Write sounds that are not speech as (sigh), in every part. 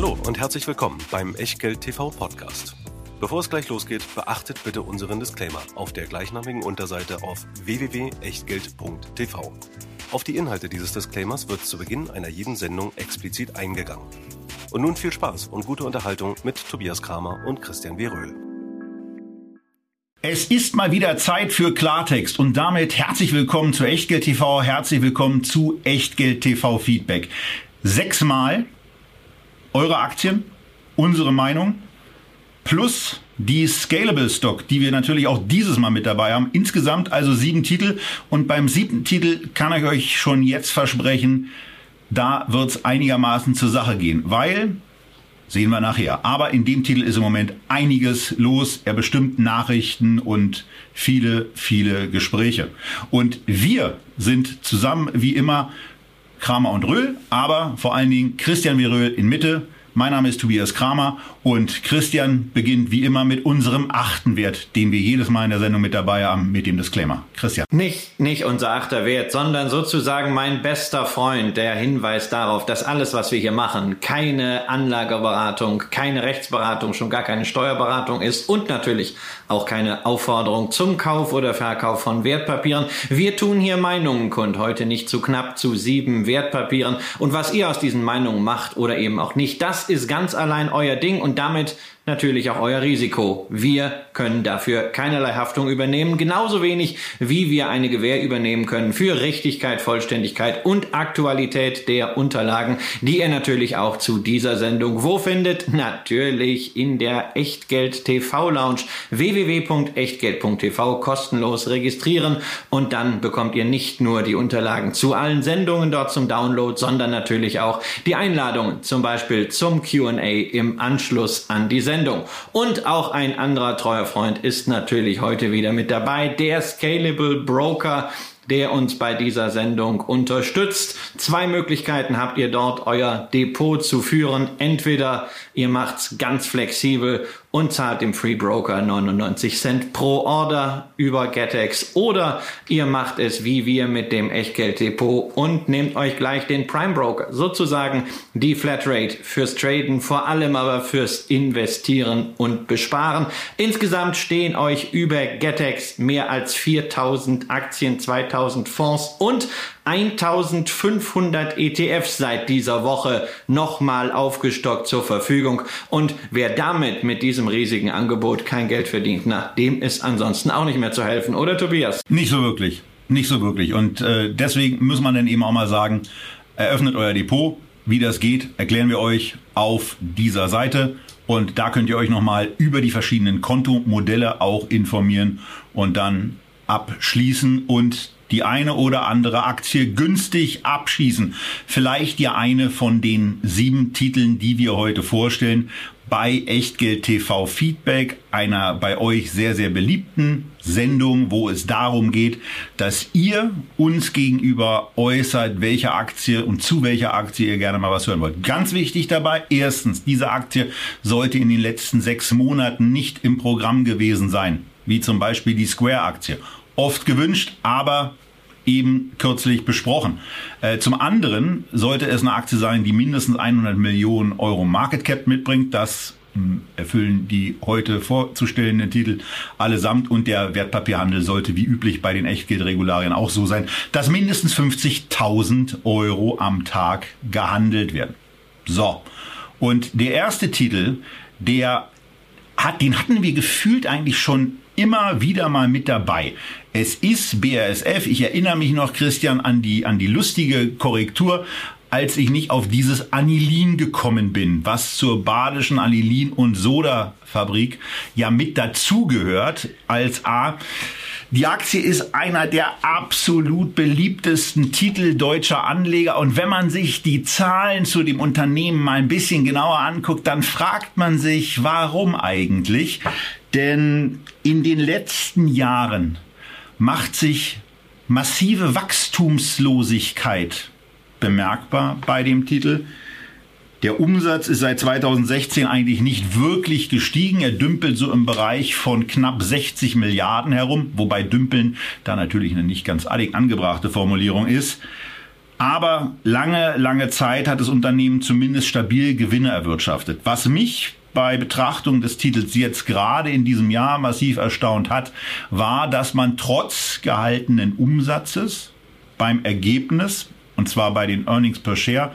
Hallo und herzlich willkommen beim Echtgeld TV Podcast. Bevor es gleich losgeht, beachtet bitte unseren Disclaimer auf der gleichnamigen Unterseite auf www.echtgeld.tv. Auf die Inhalte dieses Disclaimers wird zu Beginn einer jeden Sendung explizit eingegangen. Und nun viel Spaß und gute Unterhaltung mit Tobias Kramer und Christian W. Röhl. Es ist mal wieder Zeit für Klartext und damit herzlich willkommen zu Echtgeld TV, herzlich willkommen zu Echtgeld TV Feedback. Sechsmal eure Aktien, unsere Meinung, plus die Scalable Stock, die wir natürlich auch dieses Mal mit dabei haben. Insgesamt also sieben Titel. Und beim siebten Titel kann ich euch schon jetzt versprechen, da wird es einigermaßen zur Sache gehen, weil Sehen wir nachher. Aber in dem Titel ist im Moment einiges los. Er bestimmt Nachrichten und viele, viele Gespräche. Und wir sind zusammen wie immer Kramer und Röhl, aber vor allen Dingen Christian wie Röhl in Mitte. Mein Name ist Tobias Kramer und Christian beginnt wie immer mit unserem achten Wert, den wir jedes Mal in der Sendung mit dabei haben, mit dem Disclaimer. Christian. Nicht, nicht unser achter Wert, sondern sozusagen mein bester Freund, der Hinweis darauf, dass alles, was wir hier machen, keine Anlageberatung, keine Rechtsberatung, schon gar keine Steuerberatung ist und natürlich auch keine Aufforderung zum Kauf oder Verkauf von Wertpapieren. Wir tun hier Meinungen kund, heute nicht zu knapp zu sieben Wertpapieren. Und was ihr aus diesen Meinungen macht oder eben auch nicht, das ist ganz allein euer Ding und damit natürlich auch euer Risiko. Wir können dafür keinerlei Haftung übernehmen, genauso wenig wie wir eine Gewähr übernehmen können für Richtigkeit, Vollständigkeit und Aktualität der Unterlagen, die ihr natürlich auch zu dieser Sendung wo findet? Natürlich in der Echtgeld TV Lounge www.echtgeld.tv kostenlos registrieren und dann bekommt ihr nicht nur die Unterlagen zu allen Sendungen dort zum Download, sondern natürlich auch die Einladungen zum Beispiel zum Q&A im Anschluss an die Sendung. Sendung. Und auch ein anderer treuer Freund ist natürlich heute wieder mit dabei, der Scalable Broker der uns bei dieser Sendung unterstützt. Zwei Möglichkeiten habt ihr dort, euer Depot zu führen. Entweder ihr macht's ganz flexibel und zahlt dem Free Broker 99 Cent pro Order über GetEx oder ihr macht es wie wir mit dem Echtgeld-Depot und nehmt euch gleich den Prime Broker, sozusagen die Flatrate fürs Traden, vor allem aber fürs Investieren und Besparen. Insgesamt stehen euch über GetEx mehr als 4000 Aktien, 2000 Fonds und 1500 ETFs seit dieser Woche nochmal aufgestockt zur Verfügung. Und wer damit mit diesem riesigen Angebot kein Geld verdient, na, dem ist ansonsten auch nicht mehr zu helfen, oder Tobias? Nicht so wirklich. Nicht so wirklich. Und äh, deswegen muss man dann eben auch mal sagen, eröffnet euer Depot. Wie das geht, erklären wir euch auf dieser Seite. Und da könnt ihr euch nochmal über die verschiedenen Kontomodelle auch informieren und dann abschließen und die eine oder andere Aktie günstig abschießen. Vielleicht ja eine von den sieben Titeln, die wir heute vorstellen bei Echtgeld TV Feedback, einer bei euch sehr, sehr beliebten Sendung, wo es darum geht, dass ihr uns gegenüber äußert, welche Aktie und zu welcher Aktie ihr gerne mal was hören wollt. Ganz wichtig dabei, erstens, diese Aktie sollte in den letzten sechs Monaten nicht im Programm gewesen sein, wie zum Beispiel die Square-Aktie oft gewünscht, aber eben kürzlich besprochen. Äh, zum anderen sollte es eine Aktie sein, die mindestens 100 Millionen Euro Market Cap mitbringt. Das hm, erfüllen die heute vorzustellenden Titel allesamt und der Wertpapierhandel sollte wie üblich bei den Echtgeldregularien auch so sein, dass mindestens 50.000 Euro am Tag gehandelt werden. So. Und der erste Titel, der hat, den hatten wir gefühlt eigentlich schon immer wieder mal mit dabei. Es ist BASF. Ich erinnere mich noch, Christian, an die, an die lustige Korrektur, als ich nicht auf dieses Anilin gekommen bin, was zur badischen Anilin- und Soda-Fabrik ja mit dazugehört, als A. Die Aktie ist einer der absolut beliebtesten Titel deutscher Anleger. Und wenn man sich die Zahlen zu dem Unternehmen mal ein bisschen genauer anguckt, dann fragt man sich, warum eigentlich? Denn in den letzten Jahren macht sich massive Wachstumslosigkeit bemerkbar bei dem Titel. Der Umsatz ist seit 2016 eigentlich nicht wirklich gestiegen. Er dümpelt so im Bereich von knapp 60 Milliarden herum, wobei dümpeln da natürlich eine nicht ganz angebrachte Formulierung ist. Aber lange, lange Zeit hat das Unternehmen zumindest stabil Gewinne erwirtschaftet. Was mich bei Betrachtung des Titels jetzt gerade in diesem Jahr massiv erstaunt hat, war, dass man trotz gehaltenen Umsatzes beim Ergebnis und zwar bei den Earnings per Share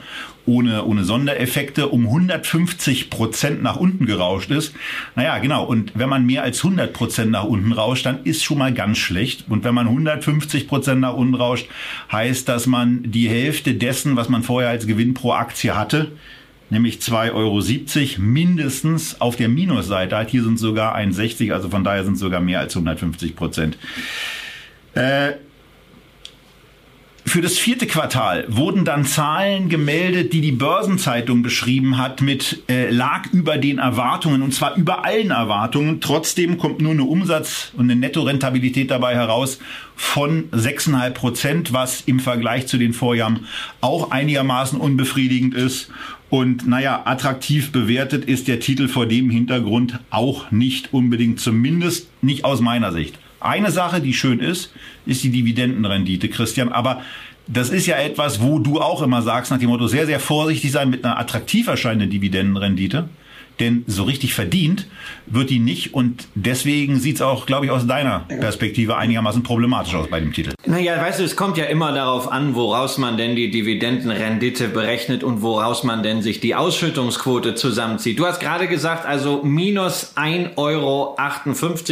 ohne, ohne Sondereffekte um 150 Prozent nach unten gerauscht ist. Naja, genau. Und wenn man mehr als 100 Prozent nach unten rauscht, dann ist schon mal ganz schlecht. Und wenn man 150 Prozent nach unten rauscht, heißt, dass man die Hälfte dessen, was man vorher als Gewinn pro Aktie hatte, nämlich 2,70 Euro mindestens auf der Minusseite. Hier sind sogar 1,60, also von daher sind sogar mehr als 150 Prozent. Äh, für das vierte Quartal wurden dann Zahlen gemeldet, die die Börsenzeitung beschrieben hat, mit äh, lag über den Erwartungen und zwar über allen Erwartungen. Trotzdem kommt nur eine Umsatz- und eine Nettorentabilität dabei heraus von 6,5 Prozent, was im Vergleich zu den Vorjahren auch einigermaßen unbefriedigend ist. Und naja, attraktiv bewertet ist der Titel vor dem Hintergrund auch nicht unbedingt, zumindest nicht aus meiner Sicht. Eine Sache, die schön ist, ist die Dividendenrendite, Christian. Aber das ist ja etwas, wo du auch immer sagst, nach dem Motto, sehr, sehr vorsichtig sein mit einer attraktiv erscheinenden Dividendenrendite denn so richtig verdient wird die nicht und deswegen sieht es auch, glaube ich, aus deiner Perspektive einigermaßen problematisch aus bei dem Titel. Naja, weißt du, es kommt ja immer darauf an, woraus man denn die Dividendenrendite berechnet und woraus man denn sich die Ausschüttungsquote zusammenzieht. Du hast gerade gesagt, also minus 1,58 Euro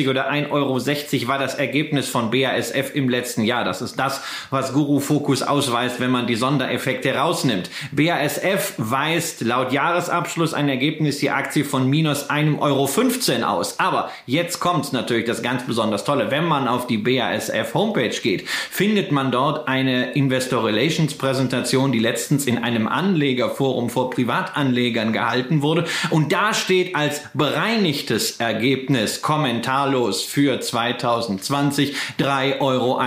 oder 1,60 Euro war das Ergebnis von BASF im letzten Jahr. Das ist das, was Guru Focus ausweist, wenn man die Sondereffekte rausnimmt. BASF weist laut Jahresabschluss ein Ergebnis, die Aktie Aktie von minus einem Euro 15 aus. Aber jetzt kommt natürlich das ganz besonders Tolle. Wenn man auf die BASF Homepage geht, findet man dort eine Investor Relations Präsentation, die letztens in einem Anlegerforum vor Privatanlegern gehalten wurde. Und da steht als bereinigtes Ergebnis kommentarlos für 2020 3,21 Euro.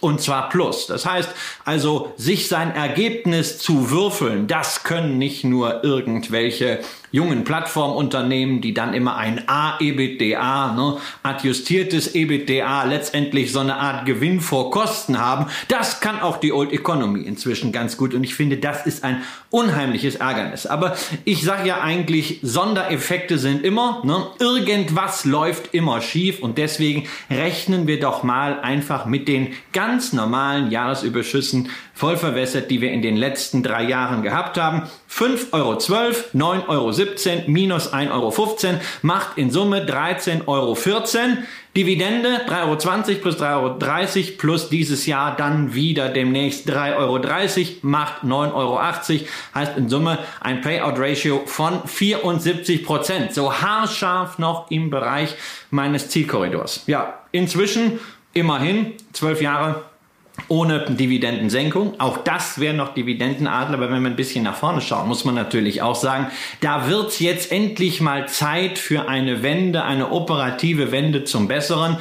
Und zwar plus. Das heißt also, sich sein Ergebnis zu würfeln, das können nicht nur irgendwelche jungen Plattformunternehmen, die dann immer ein A-EBITDA, ne, adjustiertes EBITDA, letztendlich so eine Art Gewinn vor Kosten haben. Das kann auch die Old Economy inzwischen ganz gut und ich finde, das ist ein unheimliches Ärgernis. Aber ich sage ja eigentlich, Sondereffekte sind immer, ne, irgendwas läuft immer schief und deswegen rechnen wir doch mal einfach mit den ganz normalen Jahresüberschüssen voll verwässert, die wir in den letzten drei Jahren gehabt haben. 5,12 Euro, 9,17 Euro, minus 1,15 Euro macht in Summe 13,14 Euro. Dividende 3,20 Euro plus 3,30 Euro plus dieses Jahr dann wieder demnächst 3,30 Euro macht 9,80 Euro. Heißt in Summe ein Payout-Ratio von 74 Prozent. So haarscharf noch im Bereich meines Zielkorridors. Ja, inzwischen immerhin zwölf Jahre ohne Dividendensenkung. Auch das wäre noch Dividendenadler, aber wenn wir ein bisschen nach vorne schauen, muss man natürlich auch sagen, da wird jetzt endlich mal Zeit für eine Wende, eine operative Wende zum Besseren.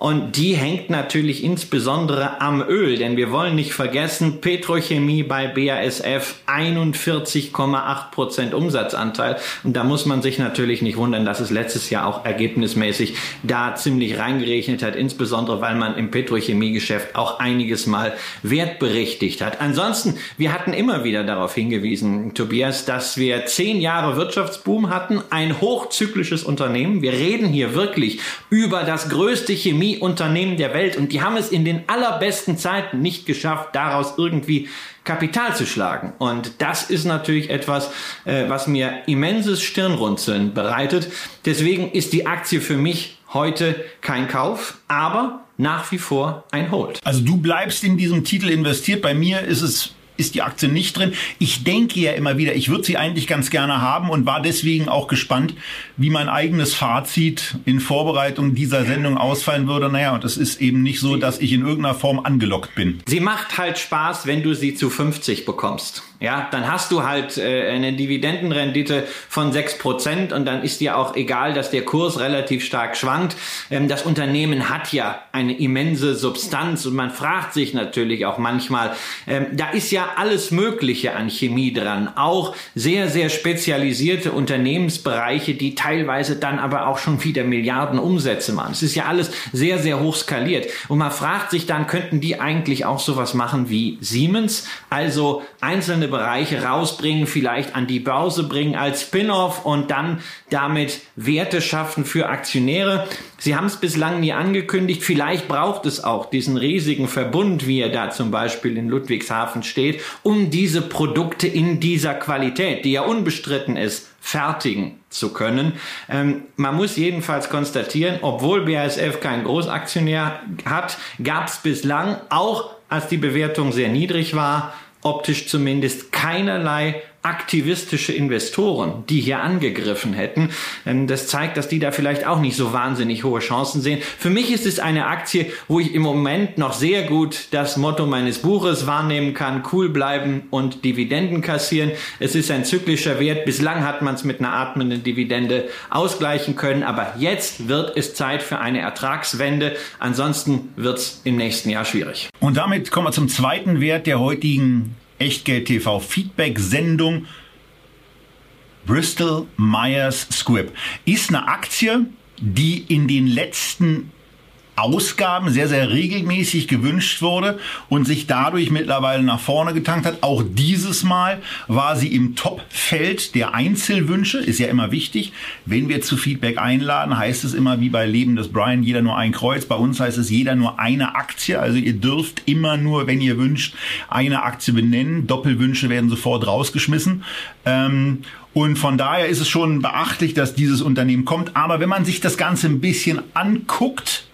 Und die hängt natürlich insbesondere am Öl, denn wir wollen nicht vergessen, Petrochemie bei BASF 41,8 Prozent Umsatzanteil. Und da muss man sich natürlich nicht wundern, dass es letztes Jahr auch ergebnismäßig da ziemlich reingerechnet hat, insbesondere weil man im Petrochemiegeschäft auch einiges mal wertberichtigt hat. Ansonsten, wir hatten immer wieder darauf hingewiesen, Tobias, dass wir zehn Jahre Wirtschaftsboom hatten, ein hochzyklisches Unternehmen. Wir reden hier wirklich über das größte Chemie Unternehmen der Welt und die haben es in den allerbesten Zeiten nicht geschafft, daraus irgendwie Kapital zu schlagen. Und das ist natürlich etwas, äh, was mir immenses Stirnrunzeln bereitet. Deswegen ist die Aktie für mich heute kein Kauf, aber nach wie vor ein Hold. Also du bleibst in diesem Titel investiert. Bei mir ist es ist die Aktie nicht drin. Ich denke ja immer wieder, ich würde sie eigentlich ganz gerne haben und war deswegen auch gespannt, wie mein eigenes Fazit in Vorbereitung dieser Sendung ausfallen würde. Naja, und es ist eben nicht so, dass ich in irgendeiner Form angelockt bin. Sie macht halt Spaß, wenn du sie zu 50 bekommst. Ja, dann hast du halt äh, eine Dividendenrendite von sechs Prozent und dann ist dir auch egal, dass der Kurs relativ stark schwankt. Ähm, das Unternehmen hat ja eine immense Substanz und man fragt sich natürlich auch manchmal, ähm, da ist ja alles Mögliche an Chemie dran, auch sehr, sehr spezialisierte Unternehmensbereiche, die teilweise dann aber auch schon wieder Milliarden Umsätze machen. Es ist ja alles sehr, sehr hoch skaliert und man fragt sich dann, könnten die eigentlich auch sowas machen wie Siemens, also einzelne Bereiche rausbringen, vielleicht an die Börse bringen als Spin-off und dann damit Werte schaffen für Aktionäre. Sie haben es bislang nie angekündigt. Vielleicht braucht es auch diesen riesigen Verbund, wie er da zum Beispiel in Ludwigshafen steht, um diese Produkte in dieser Qualität, die ja unbestritten ist, fertigen zu können. Ähm, man muss jedenfalls konstatieren, obwohl BASF keinen Großaktionär hat, gab es bislang, auch als die Bewertung sehr niedrig war, optisch zumindest keinerlei aktivistische Investoren, die hier angegriffen hätten. Das zeigt, dass die da vielleicht auch nicht so wahnsinnig hohe Chancen sehen. Für mich ist es eine Aktie, wo ich im Moment noch sehr gut das Motto meines Buches wahrnehmen kann, cool bleiben und Dividenden kassieren. Es ist ein zyklischer Wert. Bislang hat man es mit einer atmenden Dividende ausgleichen können, aber jetzt wird es Zeit für eine Ertragswende. Ansonsten wird es im nächsten Jahr schwierig. Und damit kommen wir zum zweiten Wert der heutigen Echtgeld TV Feedback Sendung. Bristol Myers Squibb ist eine Aktie, die in den letzten Ausgaben sehr, sehr regelmäßig gewünscht wurde und sich dadurch mittlerweile nach vorne getankt hat. Auch dieses Mal war sie im Top-Feld der Einzelwünsche. Ist ja immer wichtig. Wenn wir zu Feedback einladen, heißt es immer wie bei Leben des Brian, jeder nur ein Kreuz. Bei uns heißt es jeder nur eine Aktie. Also ihr dürft immer nur, wenn ihr wünscht, eine Aktie benennen. Doppelwünsche werden sofort rausgeschmissen. Ähm, und von daher ist es schon beachtlich, dass dieses Unternehmen kommt. Aber wenn man sich das Ganze ein bisschen anguckt,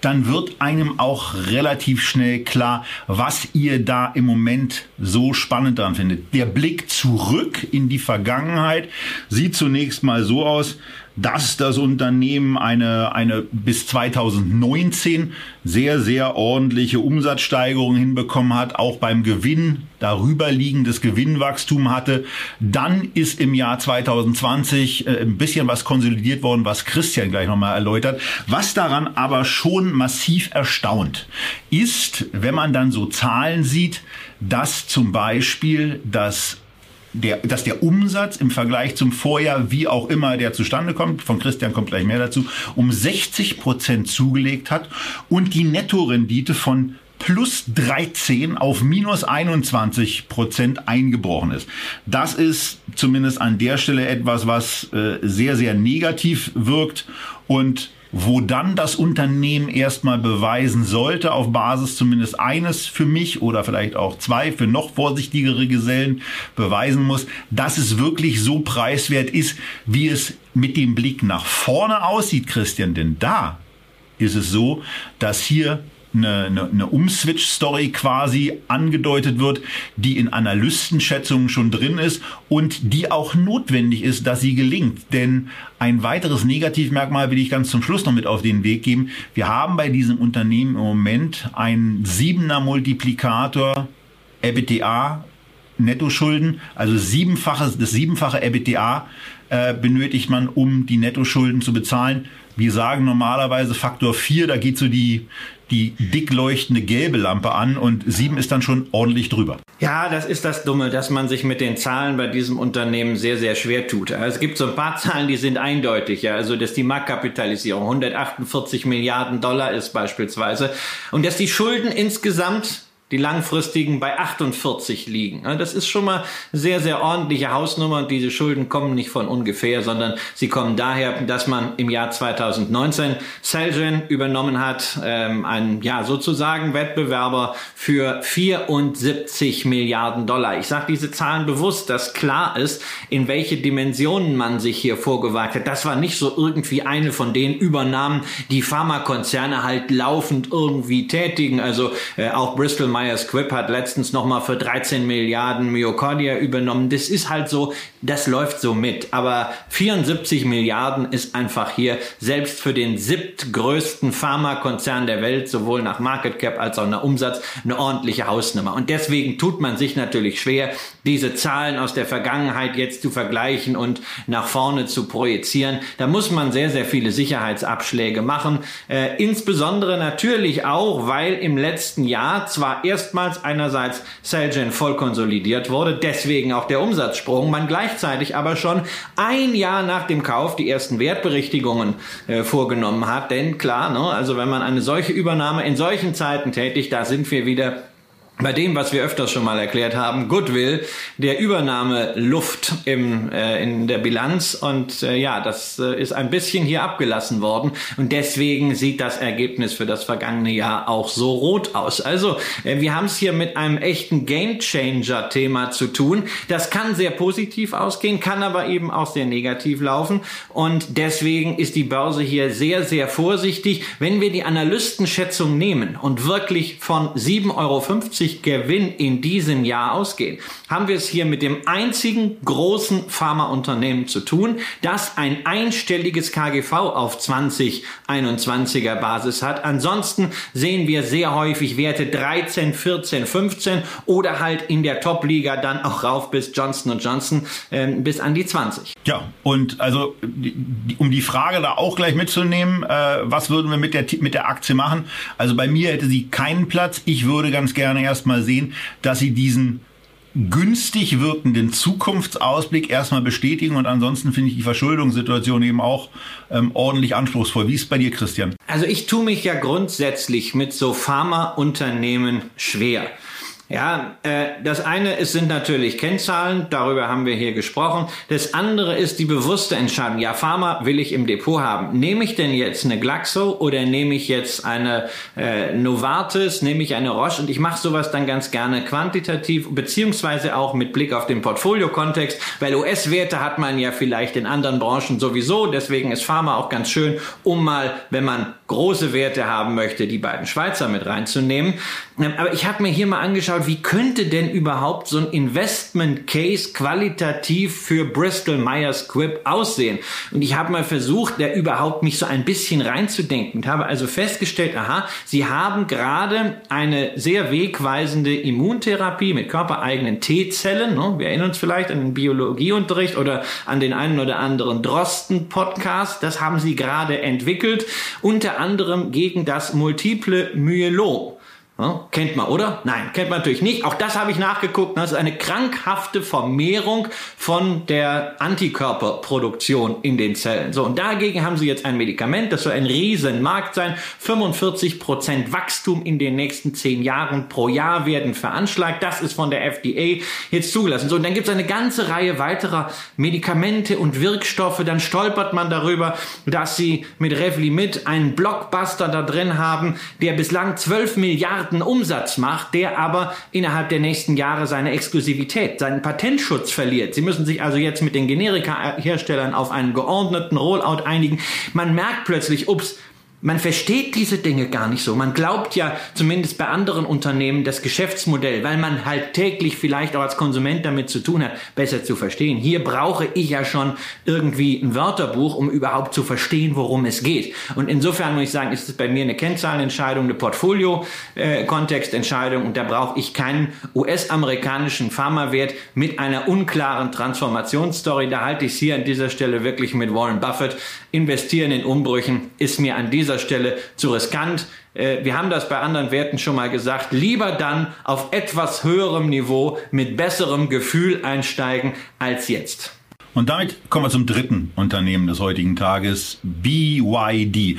dann wird einem auch relativ schnell klar, was ihr da im Moment so spannend daran findet. Der Blick zurück in die Vergangenheit sieht zunächst mal so aus, dass das Unternehmen eine, eine bis 2019 sehr, sehr ordentliche Umsatzsteigerung hinbekommen hat, auch beim Gewinn darüber liegendes Gewinnwachstum hatte. Dann ist im Jahr 2020 äh, ein bisschen was konsolidiert worden, was Christian gleich nochmal erläutert. Was daran aber schon massiv erstaunt, ist, wenn man dann so Zahlen sieht, dass zum Beispiel das der, dass der Umsatz im Vergleich zum Vorjahr, wie auch immer der zustande kommt, von Christian kommt gleich mehr dazu, um 60 Prozent zugelegt hat und die Nettorendite von plus 13 auf minus 21 Prozent eingebrochen ist. Das ist zumindest an der Stelle etwas, was äh, sehr, sehr negativ wirkt und wo dann das Unternehmen erstmal beweisen sollte, auf Basis zumindest eines für mich oder vielleicht auch zwei für noch vorsichtigere Gesellen beweisen muss, dass es wirklich so preiswert ist, wie es mit dem Blick nach vorne aussieht, Christian. Denn da ist es so, dass hier eine, eine, eine Umswitch-Story quasi angedeutet wird, die in Analystenschätzungen schon drin ist und die auch notwendig ist, dass sie gelingt. Denn ein weiteres Negativmerkmal will ich ganz zum Schluss noch mit auf den Weg geben. Wir haben bei diesem Unternehmen im Moment einen siebener Multiplikator EBITDA Nettoschulden, also siebenfache, das siebenfache EBITDA äh, benötigt man, um die Nettoschulden zu bezahlen. Wir sagen normalerweise Faktor 4, da geht so die, die dick leuchtende gelbe Lampe an und sieben ist dann schon ordentlich drüber. Ja, das ist das Dumme, dass man sich mit den Zahlen bei diesem Unternehmen sehr, sehr schwer tut. Es gibt so ein paar Zahlen, die sind eindeutig. Ja. Also, dass die Marktkapitalisierung 148 Milliarden Dollar ist beispielsweise und dass die Schulden insgesamt die langfristigen bei 48 liegen. Das ist schon mal sehr, sehr ordentliche Hausnummer und diese Schulden kommen nicht von ungefähr, sondern sie kommen daher, dass man im Jahr 2019 Celgene übernommen hat, ähm, ein, ja, sozusagen Wettbewerber für 74 Milliarden Dollar. Ich sage diese Zahlen bewusst, dass klar ist, in welche Dimensionen man sich hier vorgewagt hat. Das war nicht so irgendwie eine von den Übernahmen, die Pharmakonzerne halt laufend irgendwie tätigen. Also äh, auch Bristol Myers Squibb hat letztens nochmal für 13 Milliarden Myocardia übernommen. Das ist halt so, das läuft so mit. Aber 74 Milliarden ist einfach hier selbst für den siebtgrößten Pharmakonzern der Welt, sowohl nach Market Cap als auch nach Umsatz, eine ordentliche Hausnummer. Und deswegen tut man sich natürlich schwer, diese Zahlen aus der Vergangenheit jetzt zu vergleichen und nach vorne zu projizieren. Da muss man sehr, sehr viele Sicherheitsabschläge machen. Äh, insbesondere natürlich auch, weil im letzten Jahr zwar erstmals einerseits Celgene voll konsolidiert wurde, deswegen auch der Umsatzsprung, man gleichzeitig aber schon ein Jahr nach dem Kauf die ersten Wertberichtigungen äh, vorgenommen hat. Denn klar, ne, also wenn man eine solche Übernahme in solchen Zeiten tätigt, da sind wir wieder bei dem, was wir öfters schon mal erklärt haben, Goodwill, der Übernahme Luft im, äh, in der Bilanz. Und äh, ja, das äh, ist ein bisschen hier abgelassen worden. Und deswegen sieht das Ergebnis für das vergangene Jahr auch so rot aus. Also, äh, wir haben es hier mit einem echten Gamechanger-Thema zu tun. Das kann sehr positiv ausgehen, kann aber eben auch sehr negativ laufen. Und deswegen ist die Börse hier sehr, sehr vorsichtig. Wenn wir die Analystenschätzung nehmen und wirklich von 7,50 Euro Gewinn in diesem Jahr ausgehen, haben wir es hier mit dem einzigen großen Pharmaunternehmen zu tun, das ein einstelliges KGV auf 2021er Basis hat. Ansonsten sehen wir sehr häufig Werte 13, 14, 15 oder halt in der Top-Liga dann auch rauf bis Johnson Johnson äh, bis an die 20. Ja, und also um die Frage da auch gleich mitzunehmen, äh, was würden wir mit der, mit der Aktie machen? Also bei mir hätte sie keinen Platz. Ich würde ganz gerne erst erstmal sehen, dass sie diesen günstig wirkenden Zukunftsausblick erstmal bestätigen und ansonsten finde ich die Verschuldungssituation eben auch ähm, ordentlich anspruchsvoll. Wie ist es bei dir, Christian? Also ich tue mich ja grundsätzlich mit so Pharmaunternehmen schwer. Ja, äh, das eine ist, sind natürlich Kennzahlen, darüber haben wir hier gesprochen. Das andere ist die bewusste Entscheidung. Ja, Pharma will ich im Depot haben. Nehme ich denn jetzt eine Glaxo oder nehme ich jetzt eine äh, Novartis, nehme ich eine Roche und ich mache sowas dann ganz gerne quantitativ, beziehungsweise auch mit Blick auf den Portfolio-Kontext, weil US-Werte hat man ja vielleicht in anderen Branchen sowieso, deswegen ist Pharma auch ganz schön, um mal, wenn man große Werte haben möchte, die beiden Schweizer mit reinzunehmen. Ähm, aber ich habe mir hier mal angeschaut, wie könnte denn überhaupt so ein Investment Case qualitativ für Bristol Myers Squibb aussehen? Und ich habe mal versucht, da überhaupt mich so ein bisschen reinzudenken und habe also festgestellt, aha, sie haben gerade eine sehr wegweisende Immuntherapie mit körpereigenen T-Zellen. Ne? Wir erinnern uns vielleicht an den Biologieunterricht oder an den einen oder anderen Drosten-Podcast. Das haben sie gerade entwickelt, unter anderem gegen das multiple Myelom. Ja, kennt man, oder? Nein, kennt man natürlich nicht. Auch das habe ich nachgeguckt. Das ist eine krankhafte Vermehrung von der Antikörperproduktion in den Zellen. So, und dagegen haben sie jetzt ein Medikament, das soll ein Riesenmarkt sein. 45 Prozent Wachstum in den nächsten zehn Jahren pro Jahr werden veranschlagt. Das ist von der FDA jetzt zugelassen. So, und dann gibt es eine ganze Reihe weiterer Medikamente und Wirkstoffe. Dann stolpert man darüber, dass sie mit Revlimid einen Blockbuster da drin haben, der bislang 12 Milliarden Milliarden Umsatz macht, der aber innerhalb der nächsten Jahre seine Exklusivität, seinen Patentschutz verliert. Sie müssen sich also jetzt mit den Generika-Herstellern auf einen geordneten Rollout einigen. Man merkt plötzlich, ups, man versteht diese Dinge gar nicht so. Man glaubt ja zumindest bei anderen Unternehmen das Geschäftsmodell, weil man halt täglich vielleicht auch als Konsument damit zu tun hat, besser zu verstehen. Hier brauche ich ja schon irgendwie ein Wörterbuch, um überhaupt zu verstehen, worum es geht. Und insofern muss ich sagen, ist es bei mir eine Kennzahlenentscheidung, eine Portfolio-Kontextentscheidung und da brauche ich keinen US-amerikanischen Pharmawert mit einer unklaren Transformationsstory. Da halte ich es hier an dieser Stelle wirklich mit Warren Buffett. Investieren in Umbrüchen ist mir an dieser dieser Stelle zu riskant. Äh, wir haben das bei anderen Werten schon mal gesagt. Lieber dann auf etwas höherem Niveau mit besserem Gefühl einsteigen als jetzt. Und damit kommen wir zum dritten Unternehmen des heutigen Tages, BYD.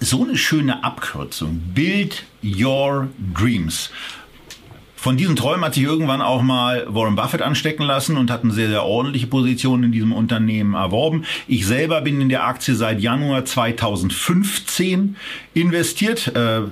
So eine schöne Abkürzung. Build Your Dreams. Von diesen Träumen hat sich irgendwann auch mal Warren Buffett anstecken lassen und hat eine sehr, sehr ordentliche Position in diesem Unternehmen erworben. Ich selber bin in der Aktie seit Januar 2015 investiert. Äh,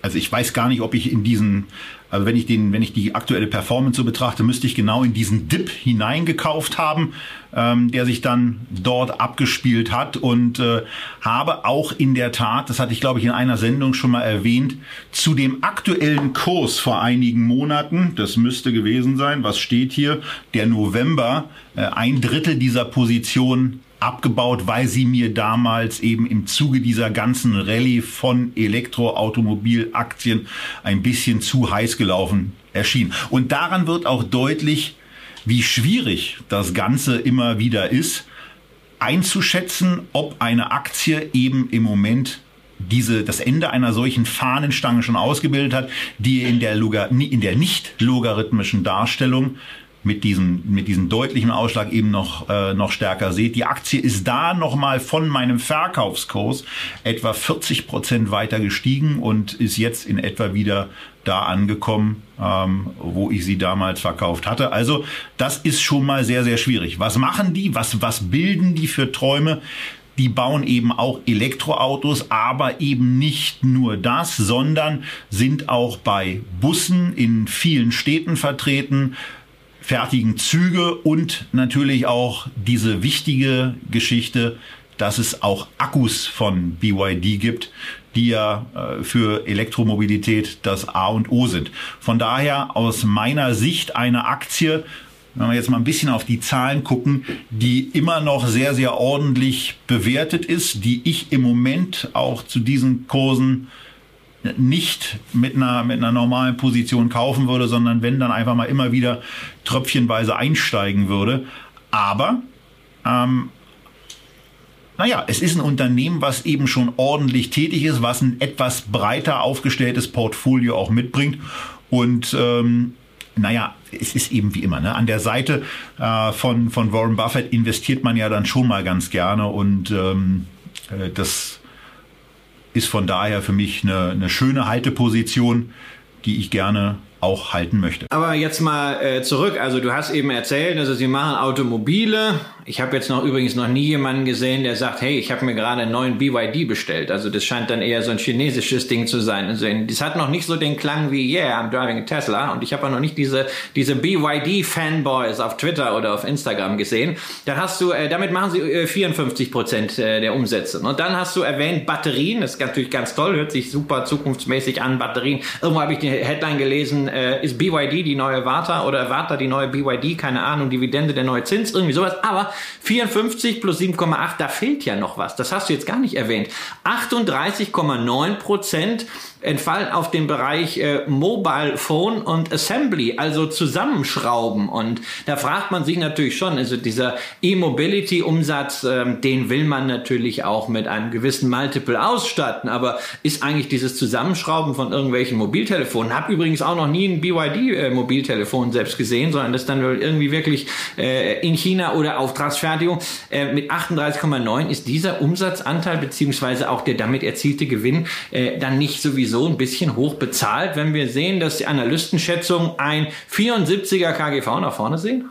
also ich weiß gar nicht, ob ich in diesen Also wenn ich den, wenn ich die aktuelle Performance so betrachte, müsste ich genau in diesen Dip hineingekauft haben, ähm, der sich dann dort abgespielt hat. Und äh, habe auch in der Tat, das hatte ich glaube ich in einer Sendung schon mal erwähnt, zu dem aktuellen Kurs vor einigen Monaten, das müsste gewesen sein, was steht hier, der November, äh, ein Drittel dieser Position abgebaut, weil sie mir damals eben im Zuge dieser ganzen Rallye von Elektroautomobilaktien ein bisschen zu heiß gelaufen erschien. Und daran wird auch deutlich, wie schwierig das Ganze immer wieder ist, einzuschätzen, ob eine Aktie eben im Moment diese, das Ende einer solchen Fahnenstange schon ausgebildet hat, die in der, in der nicht logarithmischen Darstellung mit diesem, mit diesem deutlichen Ausschlag eben noch, äh, noch stärker seht. Die Aktie ist da nochmal von meinem Verkaufskurs etwa 40 Prozent weiter gestiegen und ist jetzt in etwa wieder da angekommen, ähm, wo ich sie damals verkauft hatte. Also das ist schon mal sehr, sehr schwierig. Was machen die? Was, was bilden die für Träume? Die bauen eben auch Elektroautos, aber eben nicht nur das, sondern sind auch bei Bussen in vielen Städten vertreten, fertigen Züge und natürlich auch diese wichtige Geschichte, dass es auch Akkus von BYD gibt, die ja äh, für Elektromobilität das A und O sind. Von daher aus meiner Sicht eine Aktie, wenn wir jetzt mal ein bisschen auf die Zahlen gucken, die immer noch sehr, sehr ordentlich bewertet ist, die ich im Moment auch zu diesen Kursen nicht mit einer, mit einer normalen Position kaufen würde, sondern wenn dann einfach mal immer wieder tröpfchenweise einsteigen würde. Aber ähm, naja, es ist ein Unternehmen, was eben schon ordentlich tätig ist, was ein etwas breiter aufgestelltes Portfolio auch mitbringt. Und ähm, naja, es ist eben wie immer. Ne? An der Seite äh, von, von Warren Buffett investiert man ja dann schon mal ganz gerne und ähm, äh, das ist von daher für mich eine, eine schöne Halteposition, die ich gerne auch halten möchte. Aber jetzt mal äh, zurück. Also du hast eben erzählt, also sie machen Automobile. Ich habe jetzt noch übrigens noch nie jemanden gesehen, der sagt, hey, ich habe mir gerade einen neuen BYD bestellt. Also das scheint dann eher so ein chinesisches Ding zu sein. Also das hat noch nicht so den Klang wie, yeah, I'm driving a Tesla. Und ich habe auch noch nicht diese diese BYD-Fanboys auf Twitter oder auf Instagram gesehen. Da hast du, äh, damit machen sie äh, 54 Prozent äh, der Umsätze. Und dann hast du erwähnt Batterien. Das ist natürlich ganz toll, hört sich super zukunftsmäßig an. Batterien. Irgendwo habe ich die Headline gelesen äh, ist BYD die neue Warta oder Warta die neue BYD, keine Ahnung, Dividende der neue Zins, irgendwie sowas. Aber 54 plus 7,8, da fehlt ja noch was. Das hast du jetzt gar nicht erwähnt. 38,9 Prozent entfallen auf den Bereich äh, Mobile Phone und Assembly, also Zusammenschrauben. Und da fragt man sich natürlich schon, also dieser E-Mobility-Umsatz, ähm, den will man natürlich auch mit einem gewissen Multiple ausstatten. Aber ist eigentlich dieses Zusammenschrauben von irgendwelchen Mobiltelefonen? Hab übrigens auch noch nie ein BYD-Mobiltelefon äh, selbst gesehen, sondern das dann irgendwie wirklich äh, in China oder Auftragsfertigung. Äh, mit 38,9 ist dieser Umsatzanteil beziehungsweise auch der damit erzielte Gewinn dann nicht sowieso ein bisschen hoch bezahlt, wenn wir sehen, dass die Analystenschätzung ein 74er KGV nach vorne sehen?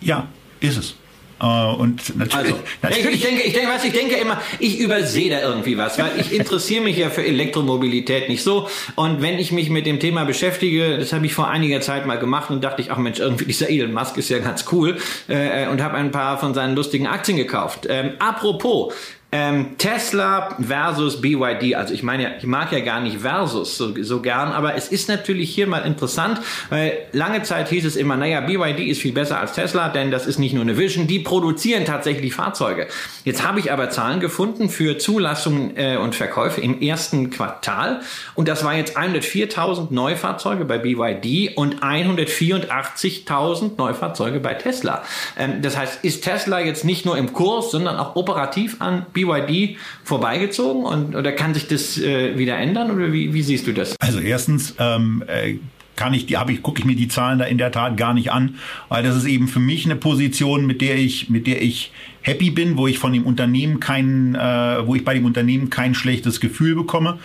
Ja, ist es. Uh, und natürlich, also, (laughs) natürlich. Ich, denke, ich denke, was ich denke immer, ich übersehe da irgendwie was, weil ich interessiere mich ja für Elektromobilität nicht so. Und wenn ich mich mit dem Thema beschäftige, das habe ich vor einiger Zeit mal gemacht und dachte ich, ach Mensch, irgendwie dieser Elon Musk ist ja ganz cool äh, und habe ein paar von seinen lustigen Aktien gekauft. Ähm, apropos, ähm, Tesla versus BYD, also ich meine, ja, ich mag ja gar nicht versus so, so gern, aber es ist natürlich hier mal interessant, weil lange Zeit hieß es immer, naja, BYD ist viel besser als Tesla, denn das ist nicht nur eine Vision, die produzieren tatsächlich Fahrzeuge. Jetzt habe ich aber Zahlen gefunden für Zulassungen äh, und Verkäufe im ersten Quartal und das war jetzt 104.000 Neufahrzeuge bei BYD und 184.000 Neufahrzeuge bei Tesla. Ähm, das heißt, ist Tesla jetzt nicht nur im Kurs, sondern auch operativ an BYD BYD vorbeigezogen und oder kann sich das äh, wieder ändern oder wie, wie siehst du das? Also erstens ähm, äh, kann ich die habe ich gucke ich mir die Zahlen da in der Tat gar nicht an, weil das ist eben für mich eine Position, mit der ich mit der ich happy bin, wo ich von dem Unternehmen kein äh, wo ich bei dem Unternehmen kein schlechtes Gefühl bekomme.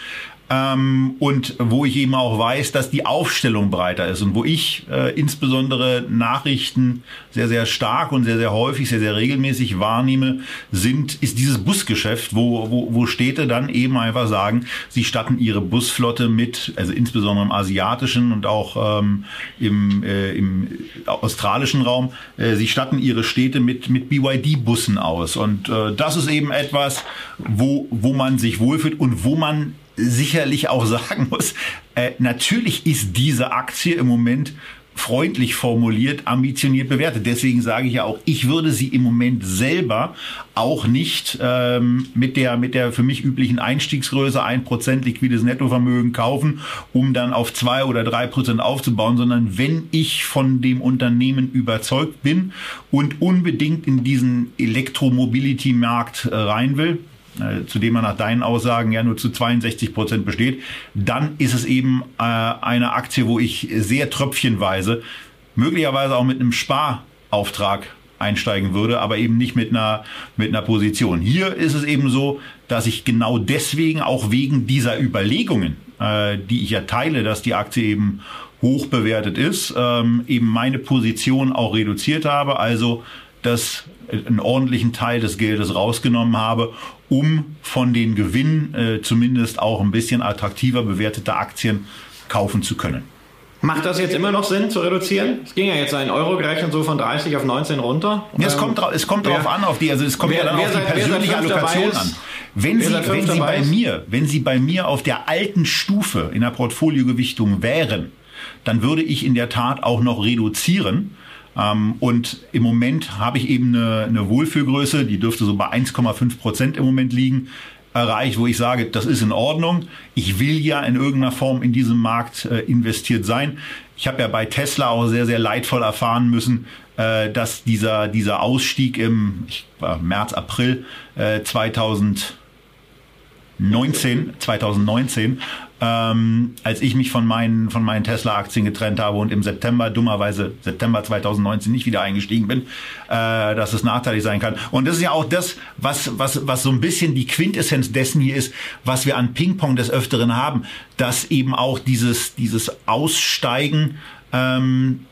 Ähm, und wo ich eben auch weiß, dass die Aufstellung breiter ist und wo ich äh, insbesondere Nachrichten sehr, sehr stark und sehr, sehr häufig, sehr, sehr regelmäßig wahrnehme, sind, ist dieses Busgeschäft, wo, wo, wo Städte dann eben einfach sagen, sie statten ihre Busflotte mit, also insbesondere im asiatischen und auch ähm, im, äh, im australischen Raum, äh, sie statten ihre Städte mit, mit BYD-Bussen aus. Und äh, das ist eben etwas, wo, wo man sich wohlfühlt und wo man sicherlich auch sagen muss, äh, natürlich ist diese Aktie im Moment freundlich formuliert, ambitioniert bewertet. Deswegen sage ich ja auch, ich würde sie im Moment selber auch nicht ähm, mit der mit der für mich üblichen Einstiegsgröße ein Prozent liquides Nettovermögen kaufen, um dann auf zwei oder drei Prozent aufzubauen, sondern wenn ich von dem Unternehmen überzeugt bin und unbedingt in diesen Elektromobility-Markt äh, rein will, zu dem er nach deinen Aussagen ja nur zu 62 Prozent besteht, dann ist es eben äh, eine Aktie, wo ich sehr tröpfchenweise, möglicherweise auch mit einem Sparauftrag einsteigen würde, aber eben nicht mit einer, mit einer Position. Hier ist es eben so, dass ich genau deswegen, auch wegen dieser Überlegungen, äh, die ich ja teile, dass die Aktie eben hoch bewertet ist, ähm, eben meine Position auch reduziert habe, also dass einen ordentlichen Teil des Geldes rausgenommen habe, um von den Gewinnen äh, zumindest auch ein bisschen attraktiver bewertete Aktien kaufen zu können. Macht das jetzt immer noch Sinn zu reduzieren? Es ging ja jetzt ein Euro gerechnet so von 30 auf 19 runter. Ja, es kommt, es kommt wer, darauf an, auf die, also es kommt wer, ja dann auf die persönliche Allokation an. Wenn Sie, wenn Sie bei mir, wenn Sie bei mir auf der alten Stufe in der Portfoliogewichtung wären, dann würde ich in der Tat auch noch reduzieren ähm, und im Moment habe ich eben eine, eine Wohlfühlgröße, die dürfte so bei 1,5 Prozent im Moment liegen erreicht, wo ich sage, das ist in Ordnung. Ich will ja in irgendeiner Form in diesem Markt äh, investiert sein. Ich habe ja bei Tesla auch sehr, sehr leidvoll erfahren müssen, äh, dass dieser, dieser Ausstieg im ich, äh, März, April äh, 2000 19, 2019, ähm, als ich mich von meinen, von meinen Tesla-Aktien getrennt habe und im September, dummerweise September 2019 nicht wieder eingestiegen bin, äh, dass es nachteilig sein kann. Und das ist ja auch das, was, was, was so ein bisschen die Quintessenz dessen hier ist, was wir an Ping-Pong des Öfteren haben, dass eben auch dieses, dieses Aussteigen ähm,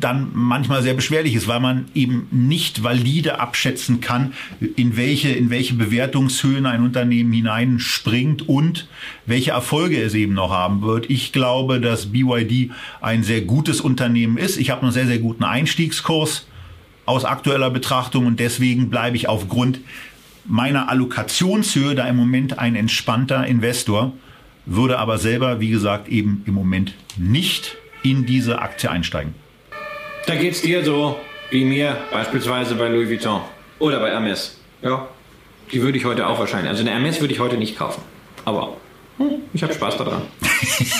dann manchmal sehr beschwerlich ist, weil man eben nicht valide abschätzen kann, in welche, in welche Bewertungshöhen ein Unternehmen hineinspringt und welche Erfolge es eben noch haben wird. Ich glaube, dass BYD ein sehr gutes Unternehmen ist. Ich habe einen sehr, sehr guten Einstiegskurs aus aktueller Betrachtung und deswegen bleibe ich aufgrund meiner Allokationshöhe da im Moment ein entspannter Investor, würde aber selber, wie gesagt, eben im Moment nicht in diese Aktie einsteigen. Da geht es dir so wie mir, beispielsweise bei Louis Vuitton oder bei Hermes. Ja, die würde ich heute auch wahrscheinlich. Also eine Hermes würde ich heute nicht kaufen. Aber hm, ich habe Spaß daran.